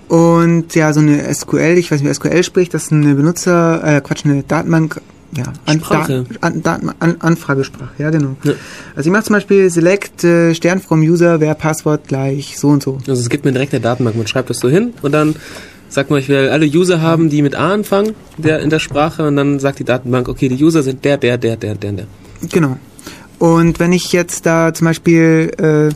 Und ja, so eine SQL, ich weiß nicht, wie SQL spricht, das ist eine Benutzer, äh, Quatsch, eine Datenbank, ja, an, Sprache. Da, an, Daten, an, Anfragesprache, ja genau. Ja. Also ich mache zum Beispiel Select äh, Stern vom User, wer Passwort gleich so und so. Also es gibt mir direkt eine Datenbank, man schreibt das so hin und dann sagt man, ich will alle User haben, die mit A anfangen, der in der Sprache und dann sagt die Datenbank, okay, die User sind der, der, der, der, der, der. Genau. Und wenn ich jetzt da zum Beispiel äh,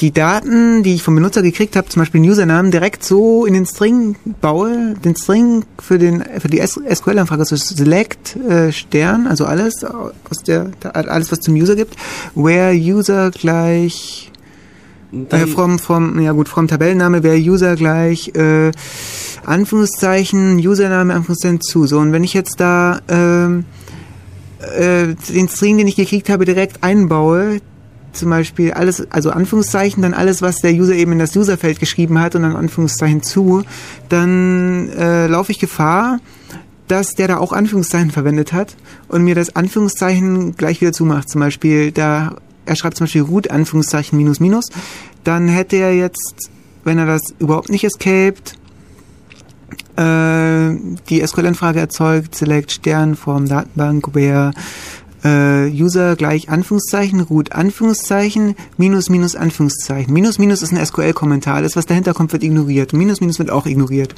die Daten, die ich vom Benutzer gekriegt habe, zum Beispiel den Usernamen, direkt so in den String baue, den String für den für die SQL-Anfrage, also Select äh, Stern, also alles aus der alles was zum User gibt, where User gleich äh, dann, vom vom ja gut vom Tabellenname where User gleich äh, Anführungszeichen Username Anführungszeichen zu. So und wenn ich jetzt da ähm, äh, den String, den ich gekriegt habe, direkt einbaue, zum Beispiel alles, also Anführungszeichen, dann alles, was der User eben in das Userfeld geschrieben hat und dann Anführungszeichen zu, dann äh, laufe ich Gefahr, dass der da auch Anführungszeichen verwendet hat und mir das Anführungszeichen gleich wieder zumacht. Zum Beispiel, da er schreibt zum Beispiel root Anführungszeichen minus minus, dann hätte er jetzt, wenn er das überhaupt nicht escaped, die SQL-Anfrage erzeugt, select Stern Form Datenbank, where äh, User gleich Anführungszeichen, root Anführungszeichen, minus minus Anführungszeichen. Minus minus ist ein SQL-Kommentar, alles was dahinter kommt, wird ignoriert. Minus minus wird auch ignoriert.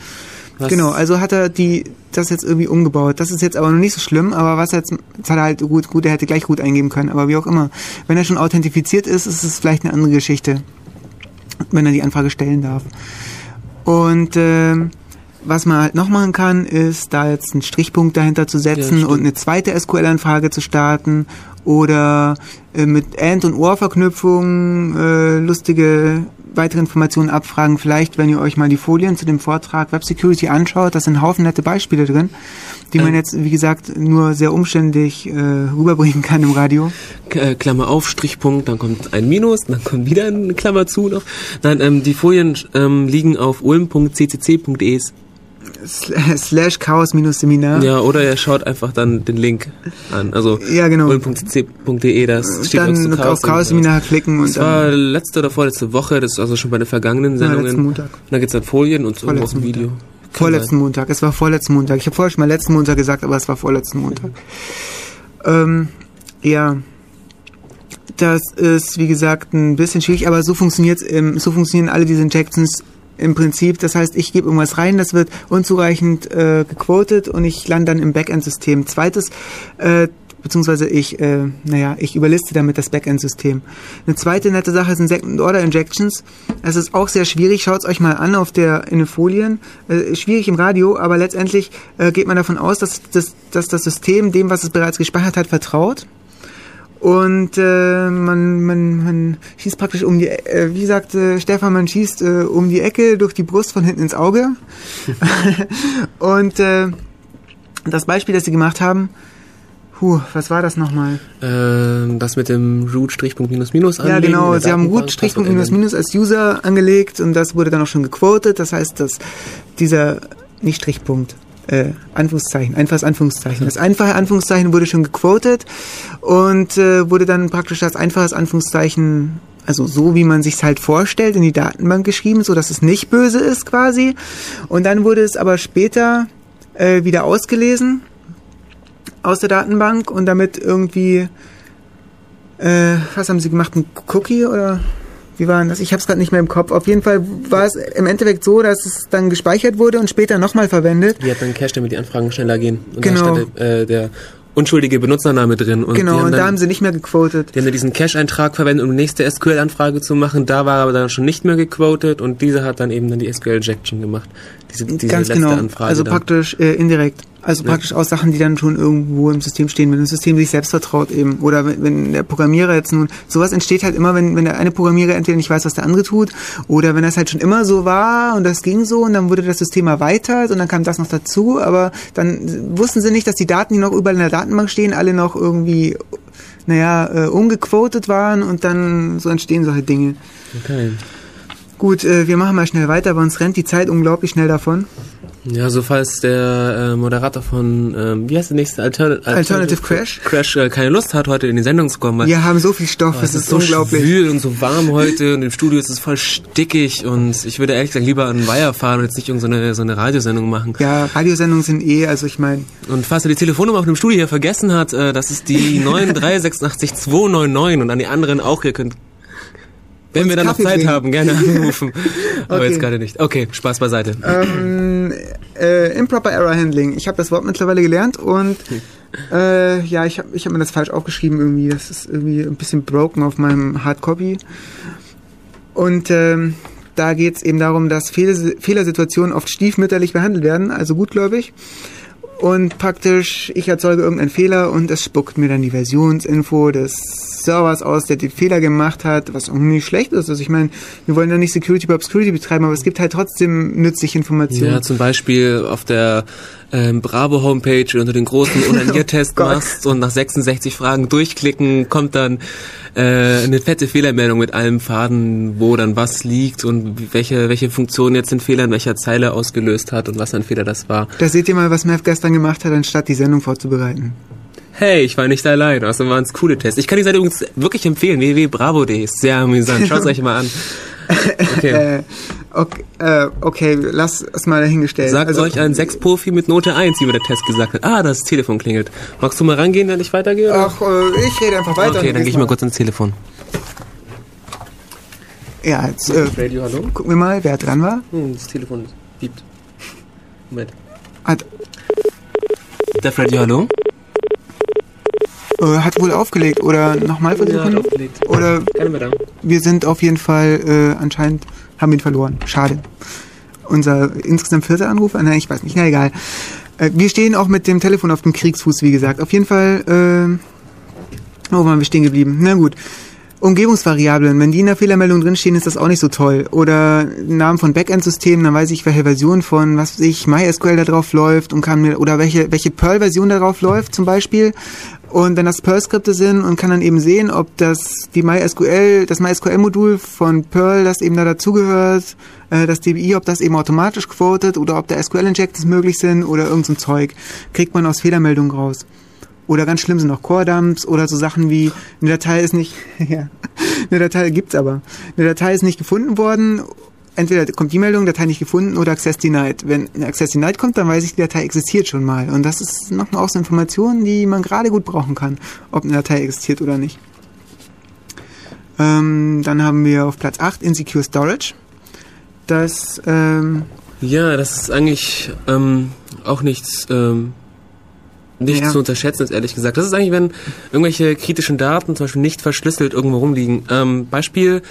was- Genau, also hat er die das jetzt irgendwie umgebaut. Das ist jetzt aber noch nicht so schlimm, aber was er jetzt, jetzt hat er halt gut, gut, er hätte gleich gut eingeben können, aber wie auch immer. Wenn er schon authentifiziert ist, ist es vielleicht eine andere Geschichte, wenn er die Anfrage stellen darf. Und ähm, was man halt noch machen kann, ist da jetzt einen Strichpunkt dahinter zu Ja, setzen stimmt. und eine zweite SQL-Anfrage zu starten oder äh, mit AND- und OR-Verknüpfungen äh, lustige weitere Informationen abfragen. Vielleicht, wenn ihr euch mal die Folien zu dem Vortrag Web Security anschaut, da sind Haufen nette Beispiele drin, die man Ähm. jetzt, wie gesagt, nur sehr umständlich äh, rüberbringen kann im Radio. Äh, Klammer auf, Strichpunkt, dann kommt ein Minus, dann kommt wieder eine Klammer zu noch. Nein, ähm, die Folien ähm, liegen auf ulm.ccc.de. Sl- Slash Chaos-Seminar. Ja, oder ihr schaut einfach dann den Link an. Also Ja, genau. ulm.ccc.de, das steht Dann zu auf Chaos-Seminar klicken und Das war letzte oder vorletzte Woche, das ist also schon bei den vergangenen Ja, Sendungen. letzten Montag. Und dann gibt's dann Folien und so auch ein Video. Montag. Vorletzten. Montag. Es war vorletzten Montag. Ich habe vorher schon mal letzten Montag gesagt, aber es war vorletzten Montag. Ähm, ja. Das ist, wie gesagt, ein bisschen schwierig, aber so funktioniert's im, so funktionieren alle diese Injections im Prinzip. Das heißt, ich gebe irgendwas rein, das wird unzureichend äh, gequotet und ich lande dann im Backend-System. Zweites, äh, beziehungsweise ich, äh, naja, ich überliste damit das Backend-System. Eine zweite nette Sache sind Second-Order-Injections. Es ist auch sehr schwierig, schaut's euch mal an auf der, in den Folien. Äh, schwierig im Radio, aber letztendlich äh, geht man davon aus, dass, dass, dass das System dem, was es bereits gespeichert hat, vertraut. Und äh, man, man, man schießt praktisch um die, äh, wie sagte Stefan, man schießt äh, um die Ecke durch die Brust von hinten ins Auge. und äh, das Beispiel, das sie gemacht haben, huh, was war das nochmal? Ähm, das mit dem Root Strichpunkt minus minus Ja, anlegen in genau, sie haben Datenbank, Root Strichpunkt Passwort minus ändern. minus als User angelegt und das wurde dann auch schon gequotet. Das heißt, dass dieser, nicht Strichpunkt, äh, Anführungszeichen, einfaches Anführungszeichen. Das einfache Anführungszeichen wurde schon gequotet und äh, wurde dann praktisch als einfaches Anführungszeichen, also so wie man sich's halt vorstellt, in die Datenbank geschrieben, so dass es nicht böse ist quasi. Und dann wurde es aber später äh, wieder ausgelesen aus der Datenbank und damit irgendwie äh, was haben sie gemacht? Ein Cookie oder wie war denn das? Ich habe es gerade nicht mehr im Kopf. Auf jeden Fall war es im Endeffekt so, dass es dann gespeichert wurde und später nochmal verwendet. Die hat dann Cache, damit die Anfragen schneller gehen. Und Genau. da stand der, äh, der unschuldige Benutzername drin. Und genau, und dann, da haben sie nicht mehr gequotet. Die haben diesen Cache-Eintrag verwendet, um die nächste SQL-Anfrage zu machen. Da war aber dann schon nicht mehr gequotet und diese hat dann eben dann die SQL-Injection gemacht. Diese, diese Ganz letzte genau. Anfrage. Also dann. praktisch äh, indirekt. Also ja. praktisch aus Sachen, die dann schon irgendwo im System stehen, wenn das System sich selbst vertraut eben. Oder wenn, wenn der Programmierer jetzt nun, sowas entsteht halt immer, wenn, wenn der eine Programmierer entweder nicht weiß, was der andere tut, oder wenn das halt schon immer so war und das ging so und dann wurde das System erweitert und dann kam das noch dazu, aber dann wussten sie nicht, dass die Daten, die noch überall in der Datenbank stehen, alle noch irgendwie, naja, äh, ungequotet waren und dann so entstehen solche Dinge. Okay. Gut, äh, wir machen mal schnell weiter, aber uns rennt die Zeit unglaublich schnell davon. Ja, so falls der äh, Moderator von, ähm, wie heißt der nächste? Altern Alternative, Alternative Crash? Crash äh, keine Lust hat, heute in die Sendung zu kommen. Wir haben so viel Stoff, oh, es ist, so unglaublich. schwül und so warm heute und im Studio ist es voll stickig und ich würde ehrlich gesagt lieber an Weiher fahren und jetzt nicht irgendeine so eine Radiosendung machen. Ja, Radiosendungen sind eh, also ich meine... Und falls er die Telefonnummer auf dem Studio hier vergessen hat, äh, das ist die 9386299 und an die anderen auch, ihr könnt wenn wir dann noch Zeit haben, gerne anrufen. Aber okay. jetzt gerade nicht. Okay, Spaß beiseite. Ähm, äh, Improper Error Handling. Ich habe das Wort mittlerweile gelernt und äh, ja, ich habe ich hab mir das falsch aufgeschrieben irgendwie. Das ist irgendwie ein bisschen broken auf meinem Hardcopy. Und ähm, da geht es eben darum, dass Fehl Fehlersituationen oft stiefmütterlich behandelt werden, also gutgläubig. Und praktisch, ich erzeuge irgendeinen Fehler und es spuckt mir dann die Versionsinfo des Servers aus, der den Fehler gemacht hat, was nicht schlecht ist. Also ich meine, wir wollen ja nicht Security by Obscurity betreiben, aber es gibt halt trotzdem nützliche Informationen. Ja, zum Beispiel auf der ähm, Bravo Homepage unter den großen Unaniertest oh machst und nach 66 Fragen durchklicken, kommt dann äh, eine fette Fehlermeldung mit allem Faden, wo dann was liegt und welche, welche Funktion jetzt den Fehler in welcher Zeile ausgelöst hat und was ein Fehler das war. Da seht ihr mal, was Mev gestern gemacht hat, anstatt die Sendung vorzubereiten hey, ich war nicht allein. Außerdem waren es coole Tests. Ich kann die Seite übrigens wirklich empfehlen. www.bravo.de ist sehr amüsant. Schaut es euch mal an. Okay. Okay, äh, okay, lass es mal dahingestellt. Sagt also, euch ein Sechs-Profi mit Note 1, wie mir der Test gesagt hat. Ah, das Telefon klingelt. Magst du mal rangehen, wenn ich weitergehe? Oder? Ach, äh, ich rede einfach weiter. Okay, dann gehe ich mal kurz ins Telefon. Ja, jetzt äh, Radio, hallo? gucken wir mal, wer dran war. Hm, das Telefon piept. Moment. Hat der Freddy, hallo? Äh, hat wohl aufgelegt oder nochmal versuchen? Ja, aufgelegt. Oder wir sind auf jeden Fall äh, anscheinend haben ihn verloren. Schade. Unser insgesamt vierter Anruf? Nein, ich weiß nicht. Na egal. Äh, wir stehen auch mit dem Telefon auf dem Kriegsfuß, wie gesagt. Auf jeden Fall. Äh, oh, waren wir stehen geblieben? Na gut. Umgebungsvariablen, wenn die in der Fehlermeldung drinstehen, ist das auch nicht so toll. Oder Namen von Backend-Systemen, dann weiß ich, welche Version von, was weiß ich, MySQL da drauf läuft und kann mir, oder welche, welche Perl-Version da drauf läuft zum Beispiel. Und wenn das Perl-Skripte sind und kann dann eben sehen, ob das die MySQL, das MySQL-Modul von Perl, das eben da dazugehört, äh, das DBI, ob das eben automatisch quotet oder ob da SQL-Injectors möglich sind oder irgend so ein Zeug, kriegt man aus Fehlermeldungen raus. Oder ganz schlimm sind auch Core-Dumps oder so Sachen wie eine Datei ist nicht, ja, eine Datei gibt's aber. Eine Datei ist nicht gefunden worden entweder kommt die Meldung, Datei nicht gefunden oder Access denied. Wenn eine Access denied kommt, dann weiß ich, die Datei existiert schon mal. Und das ist nochmal auch so Informationen, die man gerade gut brauchen kann, ob eine Datei existiert oder nicht. Ähm, dann haben wir auf Platz 8 Insecure Storage. Das, ähm, Ja, das ist eigentlich ähm, auch nichts, ähm, nicht ja. zu unterschätzen ist, ehrlich gesagt. Das ist eigentlich, wenn irgendwelche kritischen Daten zum Beispiel nicht verschlüsselt irgendwo rumliegen. Ähm, Beispiel,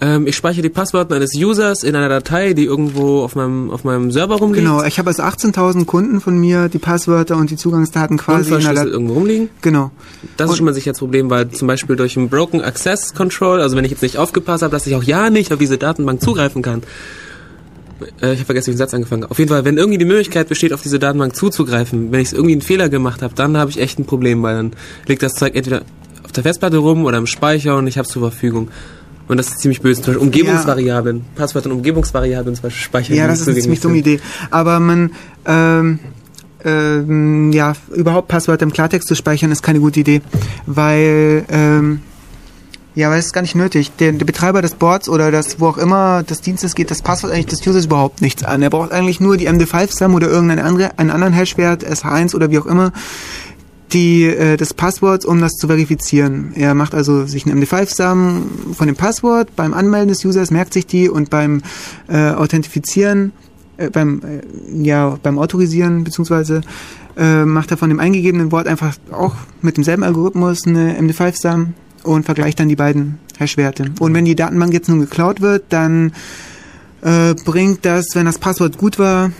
ähm, ich speichere die Passwörter eines Users in einer Datei, die irgendwo auf meinem, auf meinem Server rumliegt. Genau, ich habe als 18.000 Kunden von mir die Passwörter und die Zugangsdaten quasi in einer irgendwo rumliegen. Genau. Das und ist schon mal sicher das Problem, weil zum Beispiel durch ein Broken Access Control, also wenn ich jetzt nicht aufgepasst habe, dass ich auch ja nicht auf diese Datenbank zugreifen kann. Äh, ich habe vergessen, wie den Satz angefangen. Auf jeden Fall, wenn irgendwie die Möglichkeit besteht, auf diese Datenbank zuzugreifen, wenn ich irgendwie einen Fehler gemacht habe, dann habe ich echt ein Problem, weil dann liegt das Zeug entweder auf der Festplatte rum oder im Speicher und ich habe es zur Verfügung. Und das ist ziemlich böse. Zum Beispiel Umgebungsvariablen. Ja. Passwörter und Umgebungsvariablen zum Beispiel speichern. Ja, das ist eine ziemlich dumme Idee. Aber man, ähm, ähm, ja, überhaupt Passwörter im Klartext zu speichern, ist keine gute Idee. Weil, ähm, ja, weil es ist gar nicht nötig. Der, der, Betreiber des Boards oder das, wo auch immer des Dienstes geht, das Passwort eigentlich des Users überhaupt nichts an. Er braucht eigentlich nur die MD5-SAM oder irgendeinen andere, einen anderen Hashwert, SH1 oder wie auch immer, die, äh, des Passworts, um das zu verifizieren. Er macht also sich einen MD5-Sum von dem Passwort, beim Anmelden des Users merkt sich die und beim äh, Authentifizieren äh, beim, äh, ja, beim Autorisieren, beziehungsweise äh, macht er von dem eingegebenen Wort einfach auch mit demselben Algorithmus eine MD5-Sum und vergleicht dann die beiden Hash-Werte. Und wenn die Datenbank jetzt nun geklaut wird, dann äh, bringt das, wenn das Passwort gut war,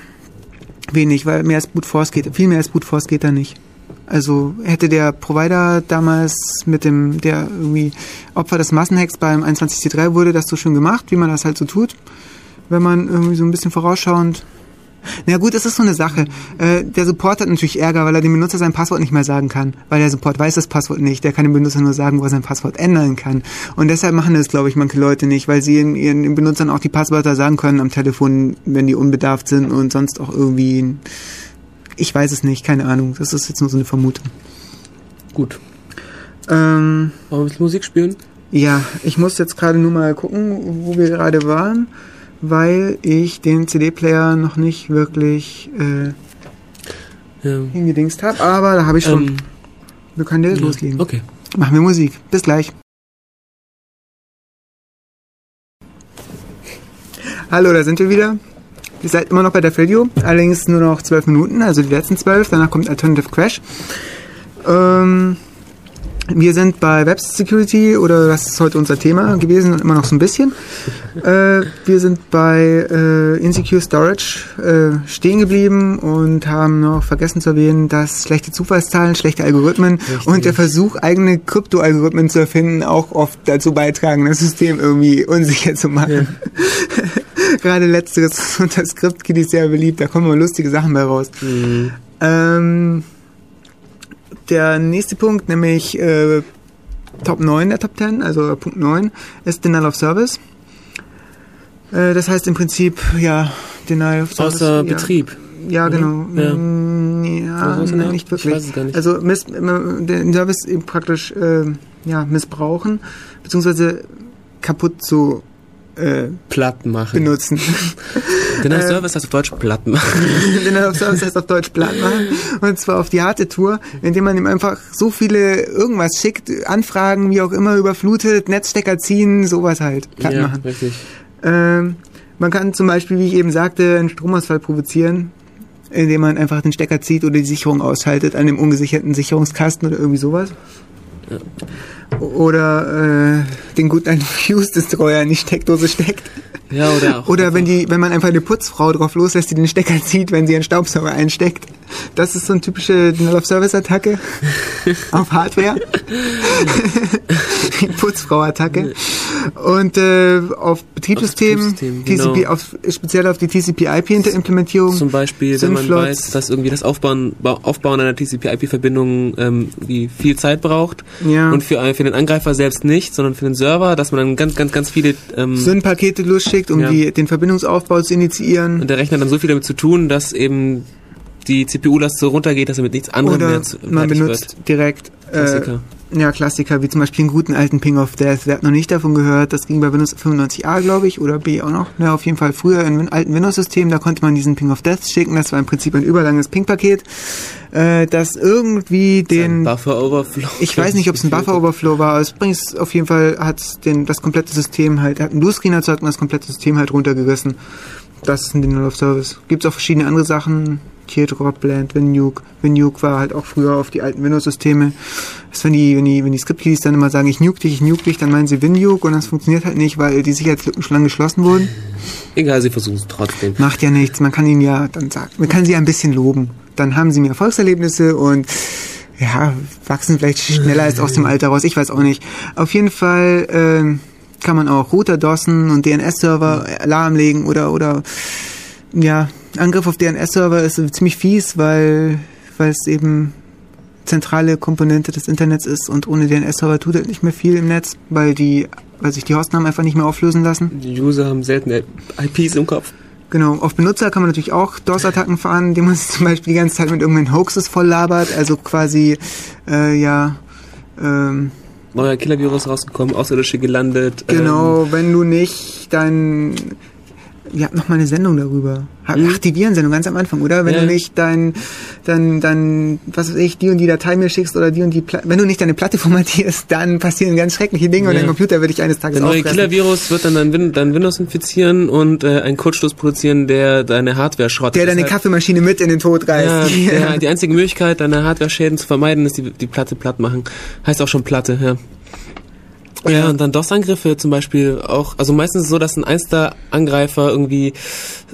wenig, weil mehr als Brute Force geht, viel mehr als Brute Force geht da nicht. Also hätte der Provider damals mit dem, der irgendwie Opfer des Massenhacks beim 21C3 wurde, das so schön gemacht, wie man das halt so tut, wenn man irgendwie so ein bisschen vorausschauend na gut, das ist so eine Sache. Äh, der Support hat natürlich Ärger, weil er dem Benutzer sein Passwort nicht mehr sagen kann. Weil der Support weiß das Passwort nicht. Der kann dem Benutzer nur sagen, wo er sein Passwort ändern kann. Und deshalb machen das, glaube ich, manche Leute nicht, weil sie ihren, ihren Benutzern auch die Passwörter sagen können am Telefon, wenn die unbedarft sind und sonst auch irgendwie. Ich weiß es nicht, keine Ahnung. Das ist jetzt nur so eine Vermutung. Gut. Ähm, Wollen wir ein bisschen Musik spielen? ja, ich muss jetzt gerade nur mal gucken, wo wir gerade waren, weil ich den CD-Player noch nicht wirklich äh, Ja. hingedingst habe. Aber da habe ich schon. Ähm, wir können direkt ja. loslegen. Okay. Machen wir Musik. Bis gleich. Hallo, da sind wir wieder. Ihr seid immer noch bei der Radio, allerdings nur noch zwölf Minuten, also die letzten zwölf. Danach kommt Alternative Crash. Ähm, wir sind bei Web Security oder das ist heute unser Thema gewesen und immer noch so ein bisschen. Äh, wir sind bei äh, Insecure Storage äh, stehen geblieben und haben noch vergessen zu erwähnen, dass schlechte Zufallszahlen, schlechte Algorithmen und der Versuch, eigene Kryptoalgorithmen zu erfinden, auch oft dazu beitragen, das System irgendwie unsicher zu machen. Gerade letzteres ist unter Script-Kiddies sehr beliebt, da kommen immer lustige Sachen bei raus. Mhm. Ähm, der nächste Punkt, nämlich äh, Top 9 der Top 10, also Punkt 9, ist Denial of Service. Äh, das heißt im Prinzip, ja, Denial of Service. Außer ja, Betrieb. Ja, oder? genau. Ja. Mm, Ja, Oder so, nee, ne? nicht Ich wirklich. weiß es gar nicht. Also miss, den Service praktisch äh, ja, missbrauchen, beziehungsweise kaputt zu äh, Platt machen. benutzen. Denn der Äh, Service heißt auf Deutsch platt machen. Denial of Service heißt auf Deutsch platt machen. Und zwar auf die harte Tour, indem man ihm einfach so viele irgendwas schickt, Anfragen, wie auch immer, überflutet, Netzstecker ziehen, sowas halt. Platt ja, machen. richtig. Ähm, man kann zum Beispiel, wie ich eben sagte, einen Stromausfall provozieren, indem man einfach den Stecker zieht oder die Sicherung ausschaltet an dem ungesicherten Sicherungskasten oder irgendwie sowas. Oder äh, den guten alten Fuse Destroyer in die Steckdose steckt. Ja, oder auch. Oder wenn die, wenn man einfach eine Putzfrau drauf loslässt, die den Stecker zieht, wenn sie einen Staubsauger einsteckt. Das ist so eine typische Denial of Service Attacke auf Hardware. Die Putzfrau-Attacke. Und äh, auf Betriebssystemen, Betriebssystem, TCP, genau. auf, speziell auf die TCP-IP-Implementierung. Zum Beispiel, wenn man weiß, dass irgendwie das Aufbauen, Bau- Aufbauen einer TCP-IP-Verbindung ähm, viel Zeit braucht Ja. und für, ein- für den Angreifer selbst nicht, sondern für den Server, dass man dann ganz, ganz, ganz viele ähm, Syn-Pakete losschickt, um Ja. die, den Verbindungsaufbau zu initiieren. und der Rechner hat dann so viel damit zu tun, dass eben die CPU-Last so runtergeht, dass er mit nichts anderem Oder mehr zu, man benutzt direkt äh. Ja, Klassiker, wie zum Beispiel einen guten alten Ping of Death. Wer hat noch nicht davon gehört? Das ging bei Windows 95a, glaube ich, oder B auch noch. Ja, auf jeden Fall früher in alten Windows-Systemen, da konnte man diesen Ping of Death schicken. Das war im Prinzip ein überlanges Ping-Paket, äh, das irgendwie Den den... Buffer Overflow. Ich weiß nicht, ob es ein Buffer Overflow war, aber es bringt auf jeden Fall hat den das komplette System halt hat einen Bluescreen erzeugt und das komplette System halt runtergerissen. Das ist ein Denial of Service. Gibt es auch verschiedene andere Sachen. Teardrop, Blend, WinNuke. WinNuke war halt auch früher auf die alten Windows-Systeme. Das wenn die, wenn die, wenn die Script-Keys dann immer sagen, ich nuke dich, ich nuke dich, dann meinen sie WinNuke und das funktioniert halt nicht, weil die Sicherheitslücken schon lange geschlossen wurden. Egal, sie versuchen es trotzdem. Macht ja nichts. Man kann ihnen ja dann sagen, man kann sie ein bisschen loben. Dann haben sie mehr Erfolgserlebnisse und ja, wachsen vielleicht schneller als aus dem Alter raus. Ich weiß auch nicht. Auf jeden Fall ähm, kann man auch Router DOSen und DNS-Server lahmlegen oder oder ja, Angriff auf DNS-Server ist ziemlich fies, weil weil es eben zentrale Komponente des Internets ist und ohne DNS-Server tut er nicht mehr viel im Netz, weil die weil sich die Hostnamen einfach nicht mehr auflösen lassen. Die User haben selten IPs im Kopf. Genau, auf Benutzer kann man natürlich auch DOS-Attacken fahren, indem man sich zum Beispiel die ganze Zeit mit irgendwelchen Hoaxes voll labert, also quasi, äh, ja, ähm, Neuer Killer-Virus rausgekommen, Außerirdische gelandet. genau, wenn du nicht dein, wir hatten noch mal eine Sendung darüber. Ach, die Virensendung ganz am Anfang, oder? Wenn Ja. du nicht dein, dann, dann, was weiß ich, die und die Datei mir schickst oder die und die, Pla wenn du nicht deine Platte formatierst, dann passieren ganz schreckliche Dinge und Ja. dein Computer wird dich eines Tages Der neue. Killer-Virus wird dann dein, Win dein Windows infizieren und äh, einen Kurzschluss produzieren, der deine Hardware schrottet. Der deine Kaffeemaschine mit in den Tod Ja, reißt. der, die einzige Möglichkeit, deine Hardware-Schäden zu vermeiden, ist die, die Platte platt machen. Heißt auch schon Platte, ja. Ja, und dann DOS-Angriffe zum Beispiel auch, also meistens ist es so, dass ein Einster-Angreifer irgendwie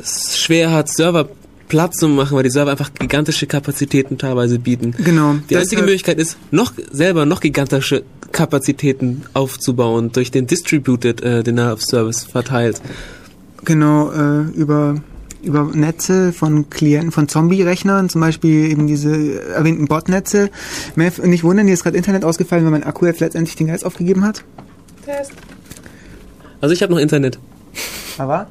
schwer hat, Server platt zu machen, weil die Server einfach gigantische Kapazitäten teilweise bieten. Genau. Die einzige Möglichkeit ist, noch selber noch gigantische Kapazitäten aufzubauen durch den Distributed äh, Denial of Service verteilt. Genau, äh, über, über Netze von Klienten von Zombie-Rechnern, zum Beispiel eben diese erwähnten Botnetze. Nicht wundern, hier ist gerade Internet ausgefallen, weil mein Akku jetzt letztendlich den Geist aufgegeben hat. Also ich habe noch Internet. Aber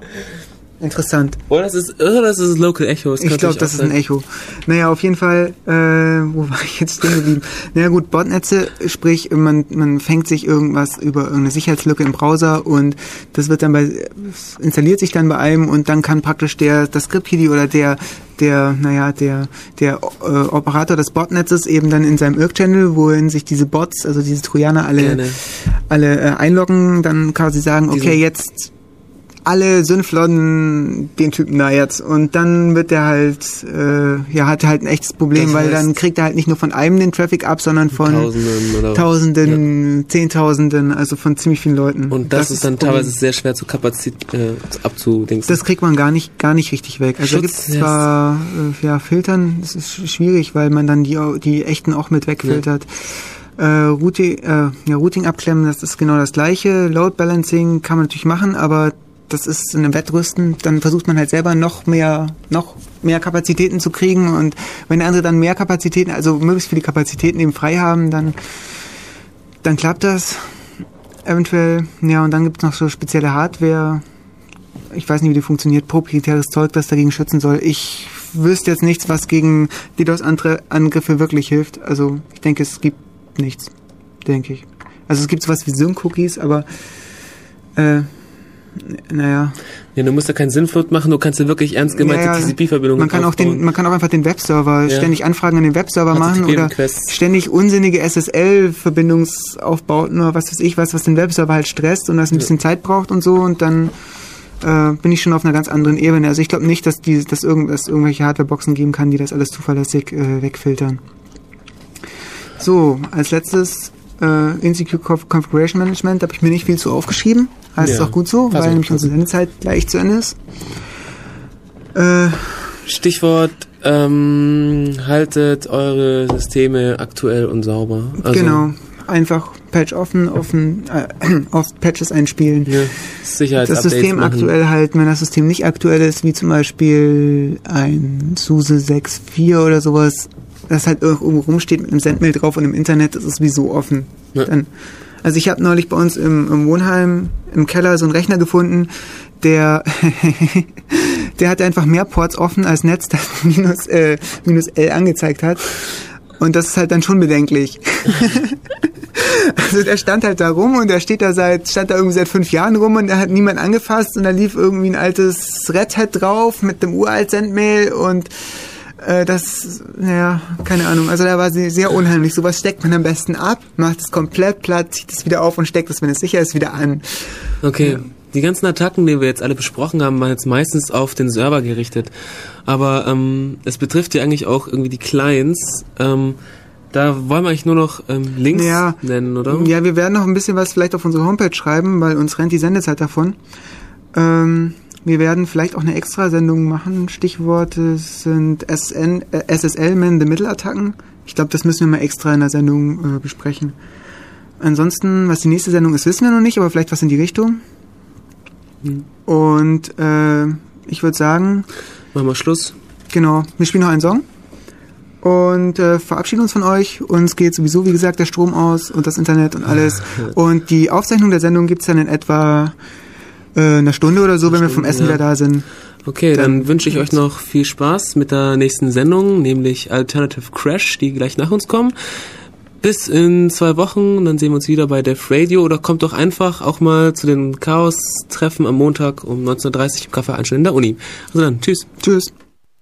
interessant. Oder das ist, oder das ist Local Echo. Das Ich glaube, das ist ein. Echo. Naja, auf jeden Fall, äh, wo war ich jetzt stehen geblieben? Naja gut, Botnetze, sprich, man, man fängt sich irgendwas über irgendeine Sicherheitslücke im Browser und das wird dann bei, installiert sich dann bei einem und dann kann praktisch der, das Script-Kiddy oder der, der, naja, der, der äh, Operator des Botnetzes eben dann in seinem Irk-Channel, wohin sich diese Bots, also diese Trojaner alle, Gerne. alle äh, einloggen, dann quasi sagen, Diesen- okay, jetzt alle Sündflotten den Typen da jetzt und dann wird der halt äh, ja hat halt ein echtes Problem, Das weil dann kriegt er halt nicht nur von einem den Traffic ab, sondern von Tausenden oder Tausenden, Zehntausenden, also von ziemlich vielen Leuten. Und das, ist dann teilweise sehr schwer zu Kapazität äh, abzudingsen. das kriegt man gar nicht gar nicht richtig weg. Also Schutz, gibt's zwar äh, ja Filtern, das ist sch- schwierig, weil man dann die die echten auch mit wegfiltert. Äh, Routing, äh, ja, Routing abklemmen, das ist genau das gleiche. Load Balancing kann man natürlich machen, aber das ist in einem Wettrüsten, dann versucht man halt selber noch mehr, noch mehr Kapazitäten zu kriegen und wenn der andere dann mehr Kapazitäten, also möglichst viele Kapazitäten eben frei haben, dann, dann klappt das eventuell. Ja, und dann gibt's noch so spezielle Hardware, ich weiß nicht, wie die funktioniert, proprietäres Zeug, das dagegen schützen soll. Ich wüsste jetzt nichts, was gegen DDoS-Angriffe wirklich hilft. Also ich denke, es gibt nichts, denke ich. Also es gibt sowas wie Sync-Cookies, aber äh, naja. ja, du musst ja keinen Sinnflut machen, du kannst ja wirklich ernst gemeinte Ja, ja. TCP-Verbindungen Man kann auch den, man kann auch einfach den Webserver Ja. ständig Anfragen an den Webserver machen oder ständig unsinnige SSL-Verbindungsaufbauten oder was weiß ich was, was den Webserver halt stresst und das ein bisschen Zeit braucht und so und dann äh, bin ich schon auf einer ganz anderen Ebene. Also ich glaube nicht, dass die, dass irgend, dass irgendwelche Hardwareboxen geben kann, die das alles zuverlässig äh, wegfiltern. So, als letztes äh, Insecure Conf- Configuration Management, da habe ich mir nicht viel zu aufgeschrieben. Das ist Ja. auch gut so, weil nämlich unsere Sendezeit gleich zu Ende ist. Äh, Stichwort, ähm, haltet eure Systeme aktuell und sauber. Also, genau. Einfach Patch offen, offen, äh, auf Patches einspielen. Ja, Sicherheitsupdates das System machen. aktuell halten, wenn das System nicht aktuell ist, wie zum Beispiel ein SUSE 6.4 oder sowas, das halt irgendwo rumsteht mit einem Sendmail drauf und im Internet, das ist sowieso offen. Ja. Dann, also ich habe neulich bei uns im, im Wohnheim im Keller so einen Rechner gefunden, der der hat einfach mehr Ports offen als Netz, das minus, äh, minus L angezeigt hat. Und das ist halt dann schon bedenklich. Also der stand halt da rum und der steht da seit, stand da irgendwie seit fünf Jahren rum und da hat niemand angefasst und da lief irgendwie ein altes Red Hat drauf mit dem uralt Sendmail und äh, das, naja, keine Ahnung. Also da war sie sehr unheimlich. Sowas steckt man am besten ab, macht es komplett platt, zieht es wieder auf und steckt es, wenn es sicher ist, wieder an. Okay. Die ganzen Attacken, die wir jetzt alle besprochen haben, waren jetzt meistens auf den Server gerichtet. Aber ähm, es betrifft ja eigentlich auch irgendwie die Clients. Ähm, da wollen wir eigentlich nur noch ähm, Links Ja. nennen, oder? Ja, wir werden noch ein bisschen was vielleicht auf unsere Homepage schreiben, weil uns rennt die Sendezeit davon. Ähm, wir werden vielleicht auch eine Extrasendung machen. Stichworte sind SN, äh, SSL Man the Middle Attacken. Ich glaube, das müssen wir mal extra in der Sendung äh, besprechen. Ansonsten, was die nächste Sendung ist, wissen wir noch nicht, aber vielleicht was in die Richtung. Und äh, ich würde sagen, Machen wir Schluss. Genau, wir spielen noch einen Song und äh, verabschieden uns von euch. Uns geht sowieso, wie gesagt, der Strom aus und das Internet und alles. Und die Aufzeichnung der Sendung gibt's dann in etwa äh, einer Stunde oder so, wenn wir vom Essen ja. wieder da sind. Okay, dann, Dann- wünsche ich euch noch viel Spaß mit der nächsten Sendung, nämlich Alternative Crash, die gleich nach uns kommen. bis in zwei Wochen. Dann sehen wir uns wieder bei Def Radio oder kommt doch einfach auch mal zu den Chaos-Treffen am Montag um 19.30 Uhr im Café Einstein in der Uni. Also dann, tschüss. Tschüss.